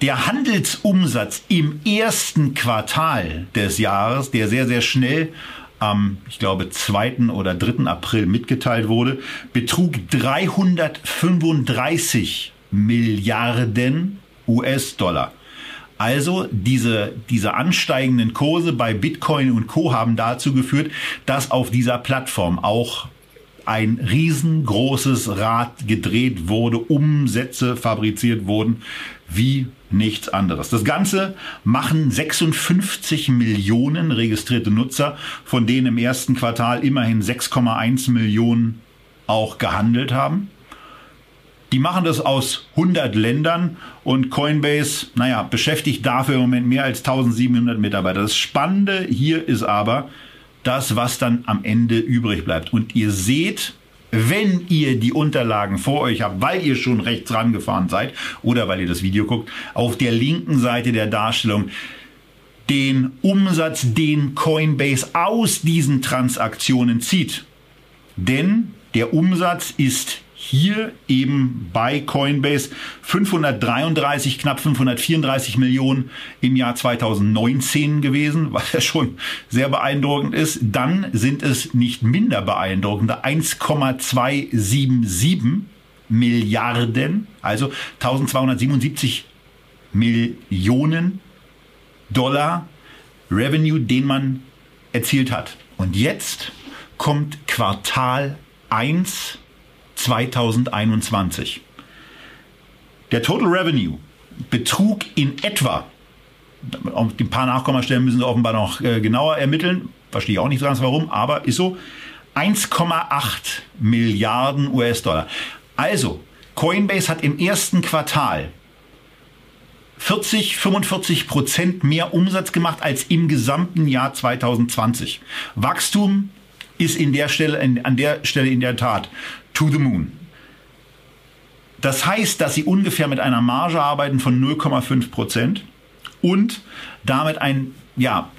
Der Handelsumsatz im ersten Quartal des Jahres, der sehr, sehr schnell am, ich glaube, 2. oder 3. April mitgeteilt wurde, betrug 335 Milliarden US-Dollar. Also diese, diese ansteigenden Kurse bei Bitcoin und Co haben dazu geführt, dass auf dieser Plattform auch ein riesengroßes Rad gedreht wurde, Umsätze fabriziert wurden, wie nichts anderes. Das Ganze machen 56 Millionen registrierte Nutzer, von denen im ersten Quartal immerhin 6,1 Millionen auch gehandelt haben. Die machen das aus 100 Ländern und Coinbase, naja, beschäftigt dafür im Moment mehr als 1700 Mitarbeiter. Das Spannende hier ist aber das, was dann am Ende übrig bleibt. Und ihr seht, wenn ihr die Unterlagen vor euch habt, weil ihr schon rechts rangefahren seid oder weil ihr das Video guckt, auf der linken Seite der Darstellung den Umsatz, den Coinbase aus diesen Transaktionen zieht. Denn der Umsatz ist hier eben bei Coinbase 533, knapp 534 Millionen im Jahr 2019 gewesen, (laughs) was ja schon sehr beeindruckend ist. Dann sind es nicht minder beeindruckende 1,277 Milliarden, also 1277 Millionen Dollar Revenue, den man erzielt hat. Und jetzt kommt Quartal 1 2021. Der Total Revenue betrug in etwa, ein paar Nachkommastellen müssen Sie offenbar noch äh, genauer ermitteln, verstehe ich auch nicht ganz warum, aber ist so, 1,8 Milliarden US-Dollar. Also, Coinbase hat im ersten Quartal 40, 45 Prozent mehr Umsatz gemacht als im gesamten Jahr 2020. Wachstum ist in der Stelle, in, an der Stelle in der Tat to the moon. Das heißt, dass sie ungefähr mit einer Marge arbeiten von 0,5 Prozent und damit ein, ja,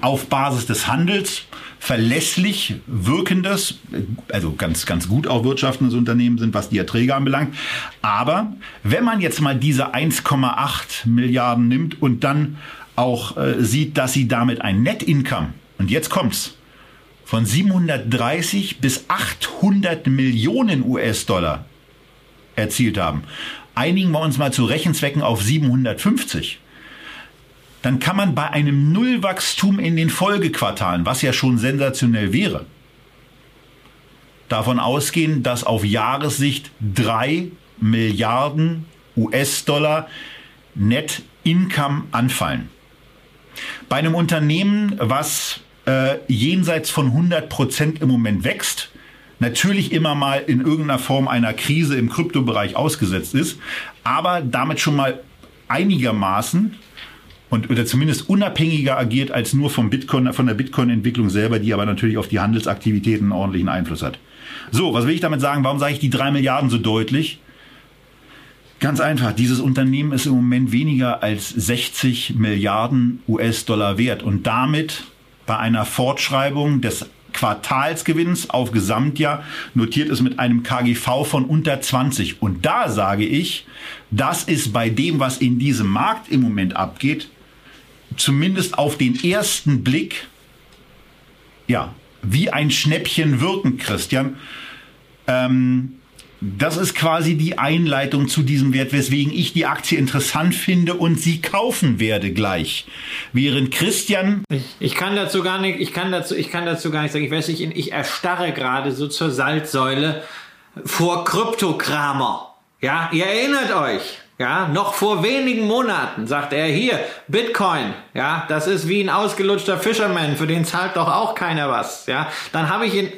auf Basis des Handels verlässlich wirkendes, also ganz, ganz gut auch wirtschaftendes Unternehmen sind, was die Erträge anbelangt. Aber wenn man jetzt mal diese 1,8 Milliarden nimmt und dann auch äh, sieht, dass sie damit ein Net Income, und jetzt kommt's, von 730 bis 800 Millionen US-Dollar erzielt haben. Einigen wir uns mal zu Rechenzwecken auf 750 dann kann man bei einem Nullwachstum in den Folgequartalen, was ja schon sensationell wäre, davon ausgehen, dass auf Jahressicht drei Milliarden US-Dollar Net Income anfallen. Bei einem Unternehmen, was äh, jenseits von 100 Prozent im Moment wächst, natürlich immer mal in irgendeiner Form einer Krise im Kryptobereich ausgesetzt ist, aber damit schon mal einigermaßen und oder zumindest unabhängiger agiert als nur vom Bitcoin, von der Bitcoin-Entwicklung selber, die aber natürlich auf die Handelsaktivitäten einen ordentlichen Einfluss hat. So, was will ich damit sagen? Warum sage ich die drei Milliarden so deutlich? Ganz einfach, dieses Unternehmen ist im Moment weniger als 60 Milliarden US-Dollar wert und damit bei einer Fortschreibung des Quartalsgewinns auf Gesamtjahr notiert es mit einem KGV von unter 20. Und da sage ich, das ist bei dem, was in diesem Markt im Moment abgeht, zumindest auf den ersten Blick, ja, wie ein Schnäppchen wirken, Christian. Ähm, das ist quasi die Einleitung zu diesem Wert, weswegen ich die Aktie interessant finde und sie kaufen werde gleich. Während Christian. Ich, ich kann dazu gar nicht, ich kann dazu, ich kann dazu gar nicht sagen. Ich weiß nicht, ich erstarre gerade so zur Salzsäule vor Kryptokramer. Ja, ihr erinnert euch. Ja, noch vor wenigen Monaten sagt er hier, Bitcoin, ja, das ist wie ein ausgelutschter Fisherman, für den zahlt doch auch keiner was, ja. Dann habe ich ihn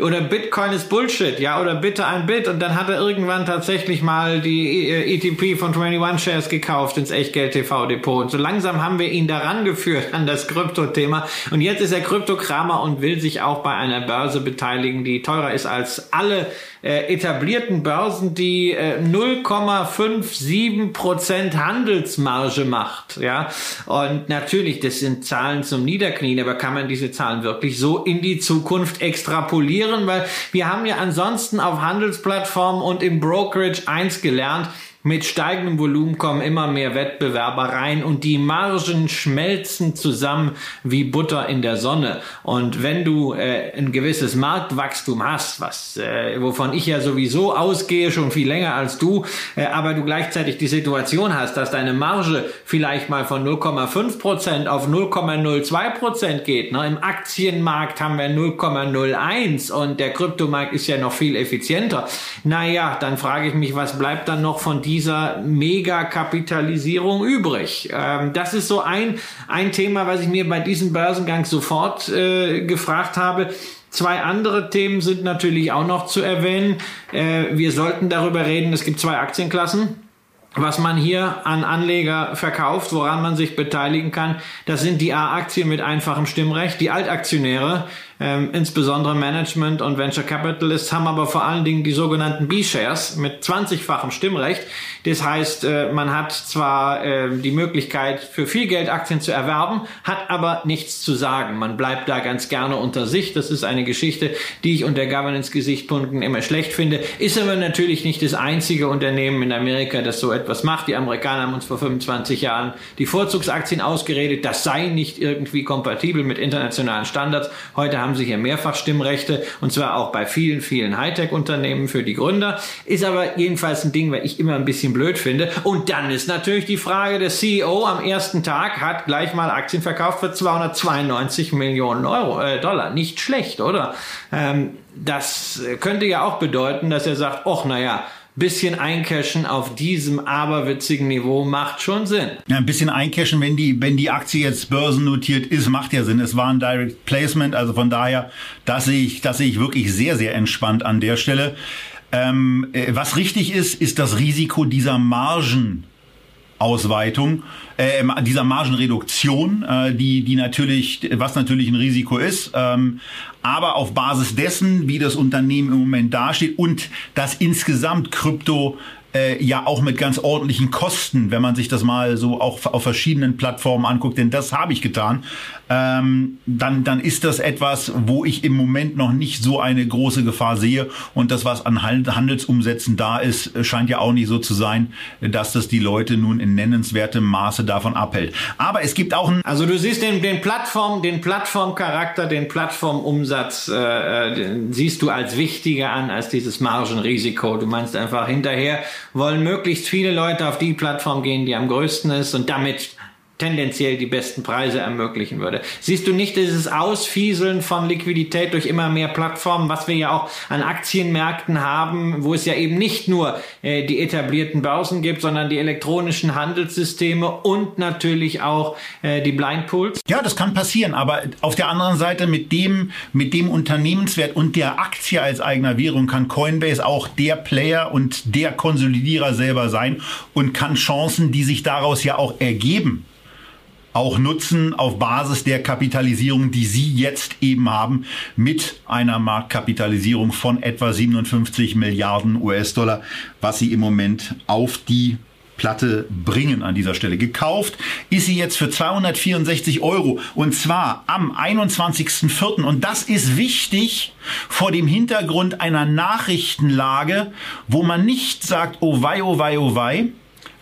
oder Bitcoin ist Bullshit, ja, oder bitte ein Bit. Und dann hat er irgendwann tatsächlich mal die ETP äh, von 21 Shares gekauft ins Echtgeld TV Depot. Und so langsam haben wir ihn daran geführt an das Krypto-Thema. Und jetzt ist er Kryptokramer und will sich auch bei einer Börse beteiligen, die teurer ist als alle äh, etablierten Börsen, die äh, 0,57 Prozent Handelsmarge macht. Ja, und natürlich, das sind Zahlen zum Niederknien, aber kann man diese Zahlen wirklich so in die Zukunft extrapolieren? Weil wir haben ja ansonsten auf Handelsplattformen und im Brokerage eins gelernt, mit steigendem Volumen kommen immer mehr Wettbewerber rein und die Margen schmelzen zusammen wie Butter in der Sonne. Und wenn du äh, ein gewisses Marktwachstum hast, was äh, wovon ich ja sowieso ausgehe, schon viel länger als du, äh, aber du gleichzeitig die Situation hast, dass deine Marge vielleicht mal von 0,5 Prozent auf 0,02 Prozent geht. Ne? Im Aktienmarkt haben wir 0,01 und der Kryptomarkt ist ja noch viel effizienter. Naja, dann frage ich mich, was bleibt dann noch von dieser Megakapitalisierung übrig? Ähm, das ist so ein, ein Thema, was ich mir bei diesem Börsengang sofort äh, gefragt habe. Zwei andere Themen sind natürlich auch noch zu erwähnen. Äh, wir sollten darüber reden, es gibt zwei Aktienklassen was man hier an Anleger verkauft, woran man sich beteiligen kann, das sind die A-Aktien mit einfachem Stimmrecht. Die Altaktionäre, ähm, insbesondere Management und Venture Capitalists, haben aber vor allen Dingen die sogenannten B-Shares mit 20-fachem Stimmrecht. Das heißt, äh, man hat zwar äh, die Möglichkeit, für viel Geld Aktien zu erwerben, hat aber nichts zu sagen. Man bleibt da ganz gerne unter sich. Das ist eine Geschichte, die ich unter Governance-Gesichtspunkten immer schlecht finde. Ist aber natürlich nicht das einzige Unternehmen in Amerika, das so etwas macht. Die Amerikaner haben uns vor 25 Jahren die Vorzugsaktien ausgeredet. Das sei nicht irgendwie kompatibel mit internationalen Standards. Heute haben sie hier mehrfach Stimmrechte und zwar auch bei vielen, vielen Hightech-Unternehmen für die Gründer. Ist aber jedenfalls ein Ding, weil ich immer ein bisschen blöd finde. Und dann ist natürlich die Frage, der CEO am ersten Tag hat gleich mal Aktien verkauft für 292 Millionen Euro, äh, Dollar. Nicht schlecht, oder? Ähm, das könnte ja auch bedeuten, dass er sagt, ach, naja, bisschen eincashen auf diesem aberwitzigen Niveau macht schon Sinn. Ja, ein bisschen eincashen, wenn die, wenn die Aktie jetzt börsennotiert ist, macht ja Sinn. Es war ein Direct Placement, also von daher, das sehe ich, das sehe ich wirklich sehr, sehr entspannt an der Stelle. Ähm, äh, was richtig ist, ist das Risiko dieser Margen. Äh, dieser Margenreduktion, äh, die, die natürlich, was natürlich ein Risiko ist, ähm, aber auf Basis dessen, wie das Unternehmen im Moment dasteht und dass insgesamt Krypto äh, ja auch mit ganz ordentlichen Kosten, wenn man sich das mal so auch auf verschiedenen Plattformen anguckt, denn das habe ich getan, ähm, dann, dann ist das etwas, wo ich im Moment noch nicht so eine große Gefahr sehe. Und das, was an Handelsumsätzen da ist, scheint ja auch nicht so zu sein, dass das die Leute nun in nennenswertem Maße davon abhält. Aber es gibt auch ein Also du siehst den, den Plattform, den Plattformcharakter, den Plattformumsatz, äh, den siehst du als wichtiger an als dieses Margenrisiko. Du meinst einfach hinterher wollen möglichst viele Leute auf die Plattform gehen, die am größten ist und damit tendenziell die besten Preise ermöglichen würde. Siehst du nicht dieses Ausfieseln von Liquidität durch immer mehr Plattformen, was wir ja auch an Aktienmärkten haben, wo es ja eben nicht nur äh, die etablierten Börsen gibt, sondern die elektronischen Handelssysteme und natürlich auch äh, die Blindpools? Ja, das kann passieren, aber auf der anderen Seite mit dem, mit dem Unternehmenswert und der Aktie als eigener Währung kann Coinbase auch der Player und der Konsolidierer selber sein und kann Chancen, die sich daraus ja auch ergeben, auch nutzen auf Basis der Kapitalisierung, die Sie jetzt eben haben, mit einer Marktkapitalisierung von etwa 57 Milliarden US-Dollar, was Sie im Moment auf die Platte bringen an dieser Stelle. Gekauft ist sie jetzt für 264 Euro und zwar am 21.04. Und das ist wichtig vor dem Hintergrund einer Nachrichtenlage, wo man nicht sagt, oh wei, oh wei, oh wei,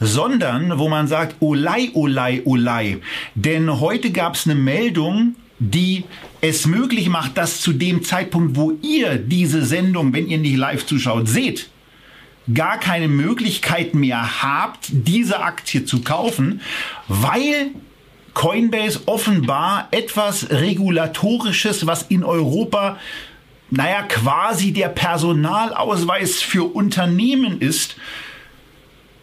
sondern wo man sagt, olei, olei, olei. Denn heute gab es eine Meldung, die es möglich macht, dass zu dem Zeitpunkt, wo ihr diese Sendung, wenn ihr nicht live zuschaut, seht, gar keine Möglichkeit mehr habt, diese Aktie zu kaufen, weil Coinbase offenbar etwas Regulatorisches, was in Europa, naja, quasi der Personalausweis für Unternehmen ist,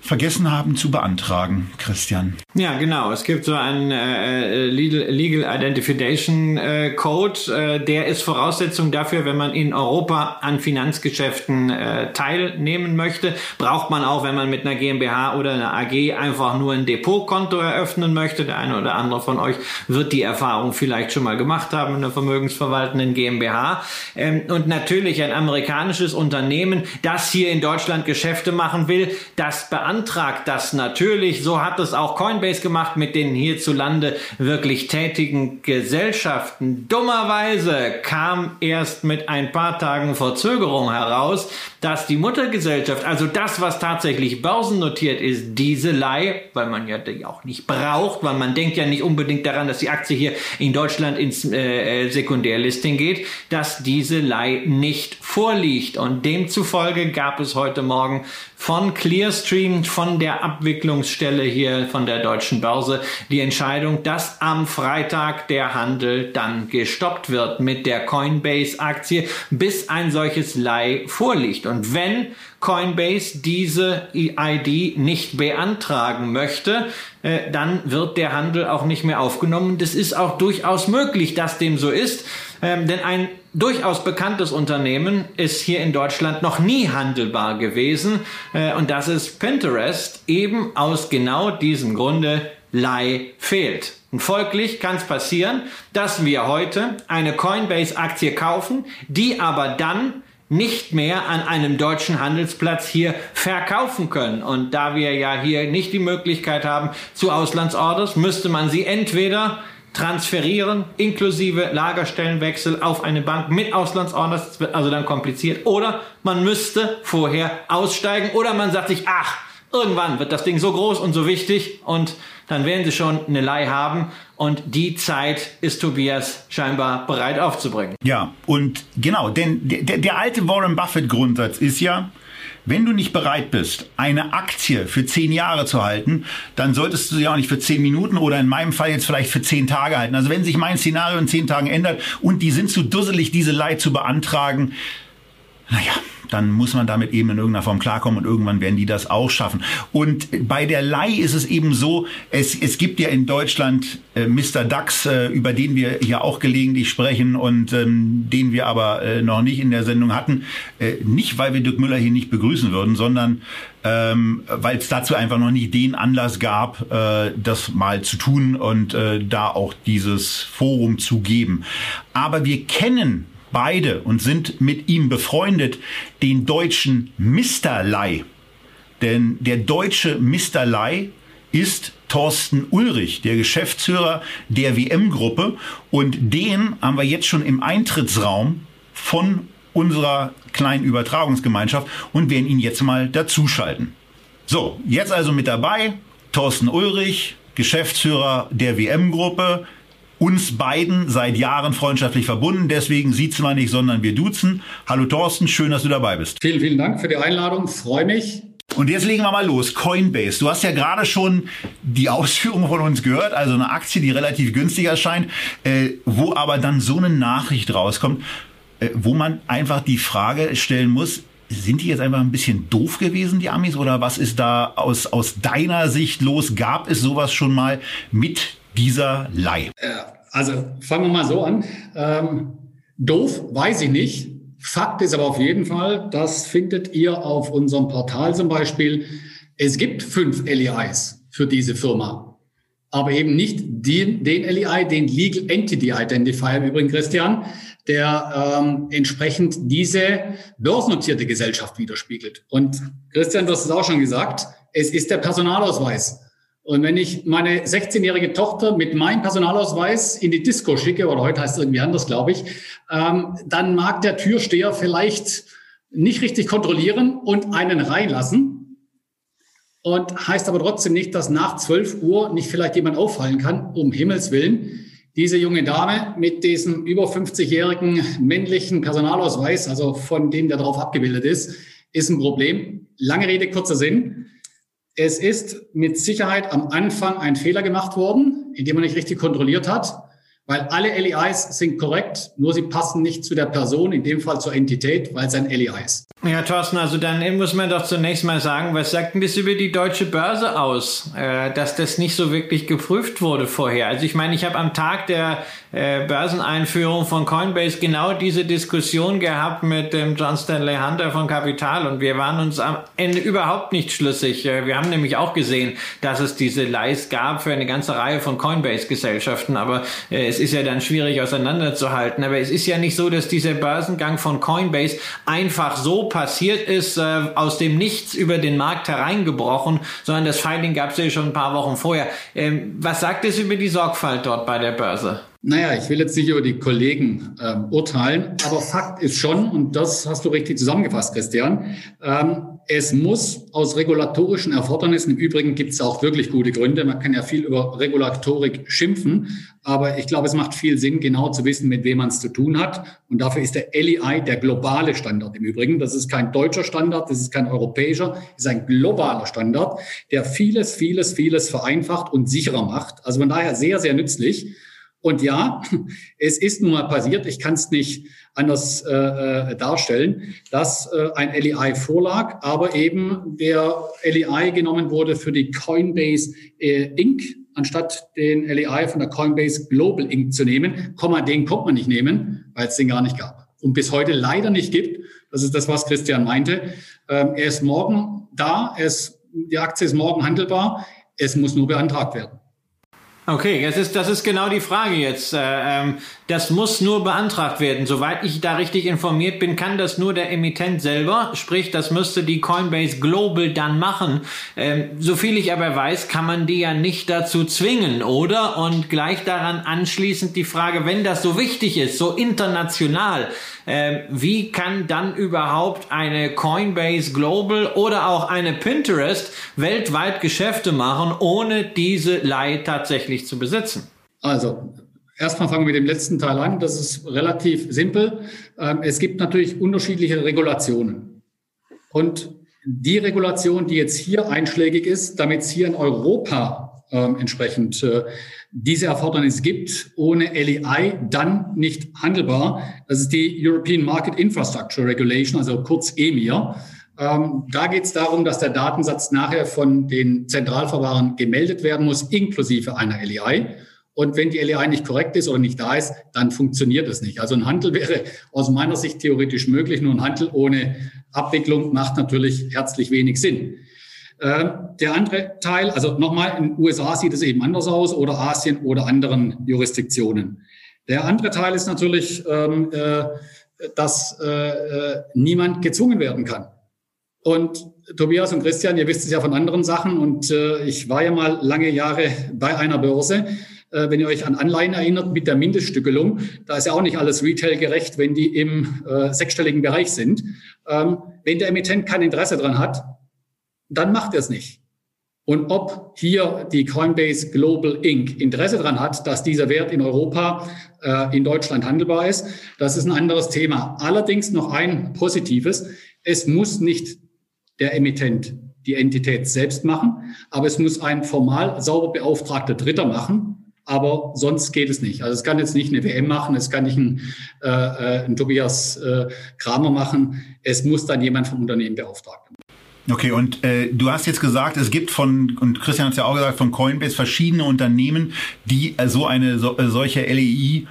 vergessen haben zu beantragen, Christian. Ja, genau. Es gibt so einen äh, Legal, Legal Identification äh, Code, äh, der ist Voraussetzung dafür, wenn man in Europa an Finanzgeschäften äh, teilnehmen möchte. Braucht man auch, wenn man mit einer GmbH oder einer AG einfach nur ein Depotkonto eröffnen möchte. Der eine oder andere von euch wird die Erfahrung vielleicht schon mal gemacht haben in einer vermögensverwaltenden GmbH. Ähm, und natürlich ein amerikanisches Unternehmen, das hier in Deutschland Geschäfte machen will, das beantragt beantragt das natürlich. So hat es auch Coinbase gemacht mit den hierzulande wirklich tätigen Gesellschaften. Dummerweise kam erst mit ein paar Tagen Verzögerung heraus, dass die Muttergesellschaft, also das, was tatsächlich börsennotiert ist, diese Leih, weil man ja die auch nicht braucht, weil man denkt ja nicht unbedingt daran, dass die Aktie hier in Deutschland ins äh, Sekundärlisting geht, dass diese Leih nicht vorliegt. Und demzufolge gab es heute Morgen von Clearstream, von der Abwicklungsstelle hier von der deutschen Börse, die Entscheidung, dass am Freitag der Handel dann gestoppt wird mit der Coinbase-Aktie, bis ein solches Leih vorliegt. Und wenn Coinbase diese ID nicht beantragen möchte, äh, dann wird der Handel auch nicht mehr aufgenommen. Das ist auch durchaus möglich, dass dem so ist, ähm, denn ein durchaus bekanntes Unternehmen ist hier in Deutschland noch nie handelbar gewesen äh, und das ist Pinterest eben aus genau diesem Grunde Leih fehlt. Und folglich kann es passieren, dass wir heute eine Coinbase-Aktie kaufen, die aber dann nicht mehr an einem deutschen Handelsplatz hier verkaufen können. Und da wir ja hier nicht die Möglichkeit haben zu Auslandsorders, müsste man sie entweder transferieren, inklusive Lagerstellenwechsel auf eine Bank mit Auslandsorders. Also dann kompliziert. Oder man müsste vorher aussteigen oder man sagt sich, ach, irgendwann wird das Ding so groß und so wichtig und dann werden sie schon eine Leih haben und die Zeit ist Tobias scheinbar bereit aufzubringen. Ja, und genau, denn der, der alte Warren Buffett Grundsatz ist ja, wenn du nicht bereit bist, eine Aktie für zehn Jahre zu halten, dann solltest du sie auch nicht für zehn Minuten oder in meinem Fall jetzt vielleicht für zehn Tage halten. Also wenn sich mein Szenario in zehn Tagen ändert und die sind zu dusselig, diese Leih zu beantragen, naja, dann muss man damit eben in irgendeiner Form klarkommen und irgendwann werden die das auch schaffen. Und bei der Leih ist es eben so, es, es gibt ja in Deutschland äh, Mr. Dax, äh, über den wir hier auch gelegentlich sprechen und ähm, den wir aber äh, noch nicht in der Sendung hatten. Äh, nicht, weil wir Dirk Müller hier nicht begrüßen würden, sondern ähm, weil es dazu einfach noch nicht den Anlass gab, äh, das mal zu tun und äh, da auch dieses Forum zu geben. Aber wir kennen beide und sind mit ihm befreundet, den deutschen Mr. Lai. denn der deutsche Mr. Lai ist Thorsten Ulrich, der Geschäftsführer der WM-Gruppe. Und den haben wir jetzt schon im Eintrittsraum von unserer kleinen Übertragungsgemeinschaft und werden ihn jetzt mal dazuschalten. So, jetzt also mit dabei Thorsten Ulrich, Geschäftsführer der WM-Gruppe, uns beiden seit Jahren freundschaftlich verbunden. Deswegen siezen wir nicht, sondern wir duzen. Hallo Thorsten, schön, dass du dabei bist. Vielen, vielen Dank für die Einladung. Freue mich. Und jetzt legen wir mal los. Coinbase. Du hast ja gerade schon die (laughs) Ausführungen von uns gehört. Also eine Aktie, die relativ günstig erscheint, äh, wo aber dann so eine Nachricht rauskommt, äh, wo man einfach die Frage stellen muss, sind die jetzt einfach ein bisschen doof gewesen, die Amis? Oder was ist da aus, aus deiner Sicht los? Gab es sowas schon mal mit dieser Leih? Also fangen wir mal so an. Ähm, doof, weiß ich nicht. Fakt ist aber auf jeden Fall, das findet ihr auf unserem Portal zum Beispiel. Es gibt fünf LEIs für diese Firma, aber eben nicht den, den LEI, den Legal Entity Identifier im Übrigen, Christian, der ähm, entsprechend diese börsennotierte Gesellschaft widerspiegelt. Und Christian, du hast es auch schon gesagt, es ist der Personalausweis. Und wenn ich meine 16-jährige Tochter mit meinem Personalausweis in die Disco schicke, oder heute heißt es irgendwie anders, glaube ich, ähm, dann mag der Türsteher vielleicht nicht richtig kontrollieren und einen reinlassen. Und heißt aber trotzdem nicht, dass nach 12 Uhr nicht vielleicht jemand auffallen kann, um Himmels Willen. Diese junge Dame mit diesem über 50-jährigen männlichen Personalausweis, also von dem, der darauf abgebildet ist, ist ein Problem. Lange Rede, kurzer Sinn. Es ist mit Sicherheit am Anfang ein Fehler gemacht worden, indem man nicht richtig kontrolliert hat, weil alle LEIs sind korrekt, nur sie passen nicht zu der Person, in dem Fall zur Entität, weil es ein LEI ist. Ja, Thorsten, also dann muss man doch zunächst mal sagen, was sagt denn das über die deutsche Börse aus, äh, dass das nicht so wirklich geprüft wurde vorher? Also ich meine, ich habe am Tag der äh, Börseneinführung von Coinbase genau diese Diskussion gehabt mit dem John Stanley Hunter von Capital und wir waren uns am Ende überhaupt nicht schlüssig. Äh, wir haben nämlich auch gesehen, dass es diese Leis gab für eine ganze Reihe von Coinbase-Gesellschaften, aber äh, es ist ja dann schwierig auseinanderzuhalten. Aber es ist ja nicht so, dass dieser Börsengang von Coinbase einfach so passiert ist, äh, aus dem Nichts über den Markt hereingebrochen, sondern das Filing gab es ja schon ein paar Wochen vorher. Ähm, was sagt es über die Sorgfalt dort bei der Börse? Naja, ich will jetzt nicht über die Kollegen ähm, urteilen, aber Fakt ist schon, und das hast du richtig zusammengefasst, Christian, ähm, es muss aus regulatorischen Erfordernissen, im Übrigen gibt es auch wirklich gute Gründe, man kann ja viel über Regulatorik schimpfen, aber ich glaube, es macht viel Sinn, genau zu wissen, mit wem man es zu tun hat. Und dafür ist der LEI der globale Standard im Übrigen. Das ist kein deutscher Standard, das ist kein europäischer, ist ein globaler Standard, der vieles, vieles, vieles vereinfacht und sicherer macht. Also von daher sehr, sehr nützlich. Und ja, es ist nun mal passiert, ich kann es nicht anders äh, äh darstellen, dass äh, ein LEI vorlag, aber eben der LEI genommen wurde für die Coinbase äh, Inc., anstatt den LEI von der Coinbase Global Inc. zu nehmen. Komma, den konnte man nicht nehmen, weil es den gar nicht gab. Und bis heute leider nicht gibt. Das ist das, was Christian meinte. Ähm, er ist morgen da, er ist, die Aktie ist morgen handelbar. Es muss nur beantragt werden. Okay, das ist, das ist genau die Frage jetzt. Äh, ähm, das muss nur beantragt werden. Soweit ich da richtig informiert bin, kann das nur der Emittent selber. Sprich, das müsste die Coinbase Global dann machen. Ähm, soviel ich aber weiß, kann man die ja nicht dazu zwingen, oder? Und gleich daran anschließend die Frage, wenn das so wichtig ist, so international, ähm, wie kann dann überhaupt eine Coinbase Global oder auch eine Pinterest weltweit Geschäfte machen, ohne diese Leih tatsächlich zu besitzen? Also, erstmal fangen wir mit dem letzten Teil an. Das ist relativ simpel. Ähm, es gibt natürlich unterschiedliche Regulationen. Und die Regulation, die jetzt hier einschlägig ist, damit es hier in Europa ähm, entsprechend äh, diese Erfordernis gibt, ohne LEI dann nicht handelbar. Das ist die European Market Infrastructure Regulation, also kurz EMIR. Ähm, da geht es darum, dass der Datensatz nachher von den Zentralverwahrern gemeldet werden muss, inklusive einer LEI. Und wenn die LEI nicht korrekt ist oder nicht da ist, dann funktioniert es nicht. Also ein Handel wäre aus meiner Sicht theoretisch möglich, nur ein Handel ohne Abwicklung macht natürlich herzlich wenig Sinn. Ähm, der andere Teil, also nochmal, in den USA sieht es eben anders aus oder Asien oder anderen Jurisdiktionen. Der andere Teil ist natürlich, ähm, äh, dass äh, äh, niemand gezwungen werden kann. Und Tobias und Christian, ihr wisst es ja von anderen Sachen und ich war ja mal lange Jahre bei einer Börse. Äh, wenn ihr euch an Anleihen erinnert mit der Mindeststückelung, da ist ja auch nicht alles retailgerecht, wenn die im äh, sechsstelligen Bereich sind. Ähm, wenn der Emittent kein Interesse dran hat, dann macht er es nicht. Und ob hier die Coinbase Global Inc. Interesse daran hat, dass dieser Wert in Europa, äh, in Deutschland handelbar ist, das ist ein anderes Thema. Allerdings noch ein positives. Es muss nicht der Emittent die Entität selbst machen, aber es muss ein formal sauber beauftragter Dritter machen. Aber sonst geht es nicht. Also es kann jetzt nicht eine WM machen, es kann nicht ein, äh, äh, ein Tobias äh, Kramer machen. Es muss dann jemand vom Unternehmen beauftragen. Okay, und äh, du hast jetzt gesagt, es gibt von, und Christian hat es ja auch gesagt, von Coinbase verschiedene Unternehmen, die äh, so eine so, äh, solche LEI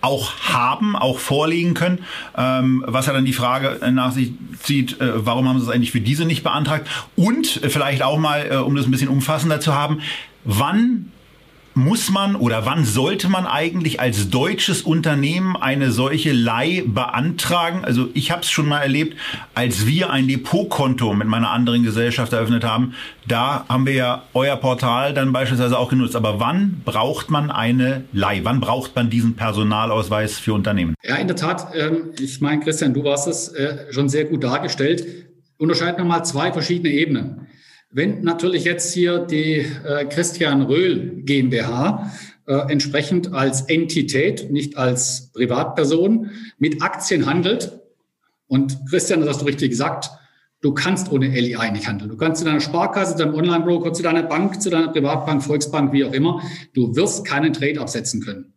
auch haben, auch vorlegen können, ähm, was ja dann die Frage nach sich zieht, äh, warum haben sie es eigentlich für diese nicht beantragt? Und vielleicht auch mal, äh, um das ein bisschen umfassender zu haben, wann muss man oder wann sollte man eigentlich als deutsches Unternehmen eine solche Leih beantragen? Also ich habe es schon mal erlebt, als wir ein Depotkonto mit meiner anderen Gesellschaft eröffnet haben, da haben wir ja euer Portal dann beispielsweise auch genutzt. Aber wann braucht man eine Leih? Wann braucht man diesen Personalausweis für Unternehmen? Ja, in der Tat. Ähm, ich meine, Christian, du warst es äh, schon sehr gut dargestellt. Unterscheiden wir mal zwei verschiedene Ebenen. Wenn natürlich jetzt hier die äh, Christian Röhl GmbH äh, entsprechend als Entität, nicht als Privatperson, mit Aktien handelt, und Christian, das hast du richtig gesagt, du kannst ohne LEI nicht handeln. Du kannst zu deiner Sparkasse, zu deinem Online-Broker, zu deiner Bank, zu deiner Privatbank, Volksbank, wie auch immer, du wirst keinen Trade absetzen können.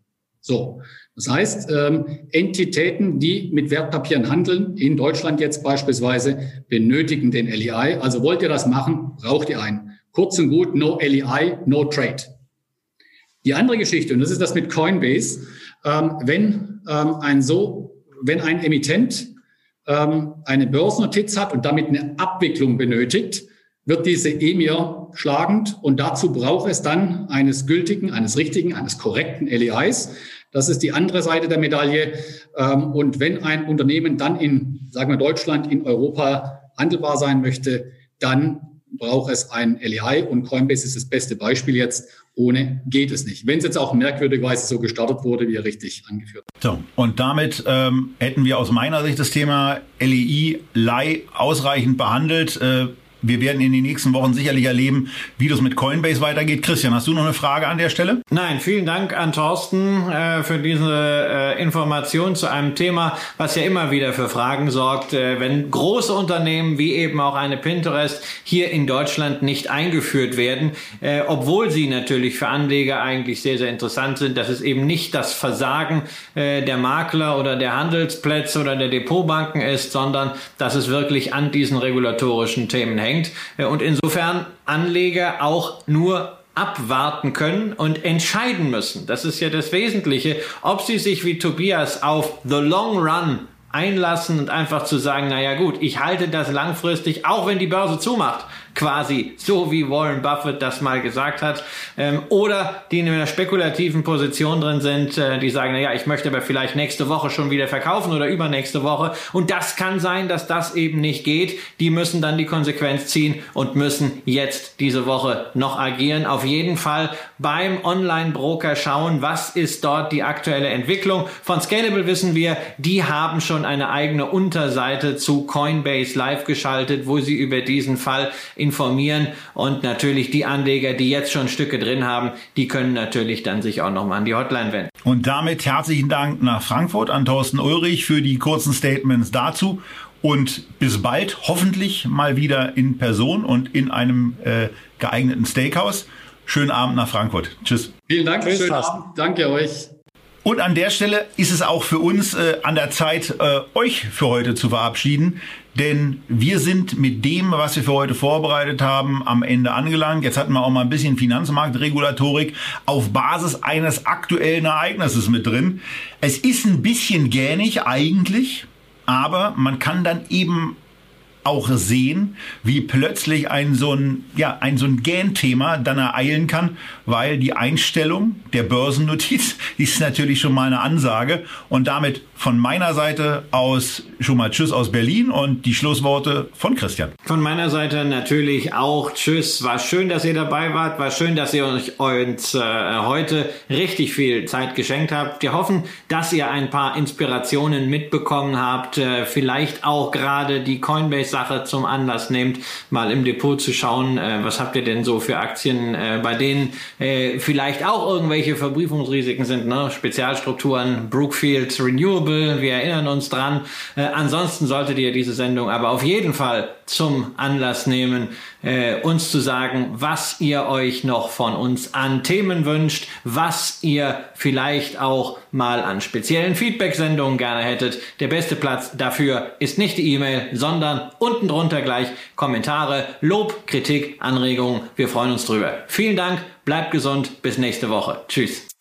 So, das heißt, ähm, Entitäten, die mit Wertpapieren handeln, in Deutschland jetzt beispielsweise, benötigen den LEI. Also wollt ihr das machen, braucht ihr einen. Kurz und gut, no LEI, no trade. Die andere Geschichte, und das ist das mit Coinbase, ähm, wenn ähm, ein so, wenn ein Emittent ähm, eine Börsennotiz hat und damit eine Abwicklung benötigt, wird diese EMIR schlagend und dazu braucht es dann eines gültigen, eines richtigen, eines korrekten LEIs. Das ist die andere Seite der Medaille. Ähm, und wenn ein Unternehmen dann in, sagen wir Deutschland, in Europa handelbar sein möchte, dann braucht es ein LEI und Coinbase ist das beste Beispiel jetzt. Ohne geht es nicht. Wenn es jetzt auch merkwürdigerweise so gestartet wurde, wie er richtig angeführt. So, und damit ähm, hätten wir aus meiner Sicht das Thema LEI ausreichend behandelt. Äh, wir werden in den nächsten Wochen sicherlich erleben, wie das mit Coinbase weitergeht. Christian, hast du noch eine Frage an der Stelle? Nein, vielen Dank an Thorsten äh, für diese äh, Information zu einem Thema, was ja immer wieder für Fragen sorgt, äh, wenn große Unternehmen wie eben auch eine Pinterest hier in Deutschland nicht eingeführt werden, äh, obwohl sie natürlich für Anleger eigentlich sehr, sehr interessant sind. Das ist eben nicht das Versagen äh, der Makler oder der Handelsplätze oder der Depotbanken ist, sondern dass es wirklich an diesen regulatorischen Themen hängt hängt äh, und insofern Anleger auch nur abwarten können und entscheiden müssen. Das ist ja das Wesentliche, ob sie sich wie Tobias auf the long run einlassen und einfach zu sagen, naja gut, ich halte das langfristig, auch wenn die Börse zumacht quasi so wie Warren Buffett das mal gesagt hat, ähm, oder die in einer spekulativen Position drin sind, äh, die sagen, naja, ich möchte aber vielleicht nächste Woche schon wieder verkaufen oder übernächste Woche und das kann sein, dass das eben nicht geht. Die müssen dann die Konsequenz ziehen und müssen jetzt diese Woche noch agieren. Auf jeden Fall beim Online-Broker schauen, was ist dort die aktuelle Entwicklung. Von Scalable wissen wir, die haben schon eine eigene Unterseite zu Coinbase live geschaltet, wo sie über diesen Fall informieren und natürlich die Anleger, die jetzt schon Stücke drin haben, die können natürlich dann sich auch nochmal an die Hotline wenden. Und damit herzlichen Dank nach Frankfurt an Thorsten Ulrich für die kurzen Statements dazu und bis bald hoffentlich mal wieder in Person und in einem äh, geeigneten Steakhouse. Schönen Abend nach Frankfurt. Tschüss. Vielen Dank. Tschüss, schönen Abend. Danke euch. Und an der Stelle ist es auch für uns äh, an der Zeit, äh, euch für heute zu verabschieden. Denn wir sind mit dem, was wir für heute vorbereitet haben, am Ende angelangt. Jetzt hatten wir auch mal ein bisschen Finanzmarktregulatorik auf Basis eines aktuellen Ereignisses mit drin. Es ist ein bisschen gähnig eigentlich, aber man kann dann eben auch sehen, wie plötzlich ein so ein, ja, ein so ein Gähnthema dann ereilen kann, weil die Einstellung der Börsennotiz (laughs) ist natürlich schon mal eine Ansage und damit von meiner Seite aus schon mal Tschüss aus Berlin und die Schlussworte von Christian. Von meiner Seite natürlich auch Tschüss. War schön, dass ihr dabei wart. War schön, dass ihr euch uns äh, heute richtig viel Zeit geschenkt habt. Wir hoffen, dass ihr ein paar Inspirationen mitbekommen habt. Äh, vielleicht auch gerade die Coinbase-Sache zum Anlass nehmt, mal im Depot zu schauen, äh, was habt ihr denn so für Aktien, äh, bei denen äh, vielleicht auch irgendwelche Verbriefungsrisiken sind. Ne? Spezialstrukturen, Brookfield Renewable, wir erinnern uns dran. Äh, ansonsten solltet ihr diese Sendung aber auf jeden Fall zum Anlass nehmen, äh, uns zu sagen, was ihr euch noch von uns an Themen wünscht, was ihr vielleicht auch mal an speziellen Feedback-Sendungen gerne hättet. Der beste Platz dafür ist nicht die E-Mail, sondern unten drunter gleich Kommentare, Lob, Kritik, Anregungen. Wir freuen uns drüber. Vielen Dank, bleibt gesund, bis nächste Woche. Tschüss.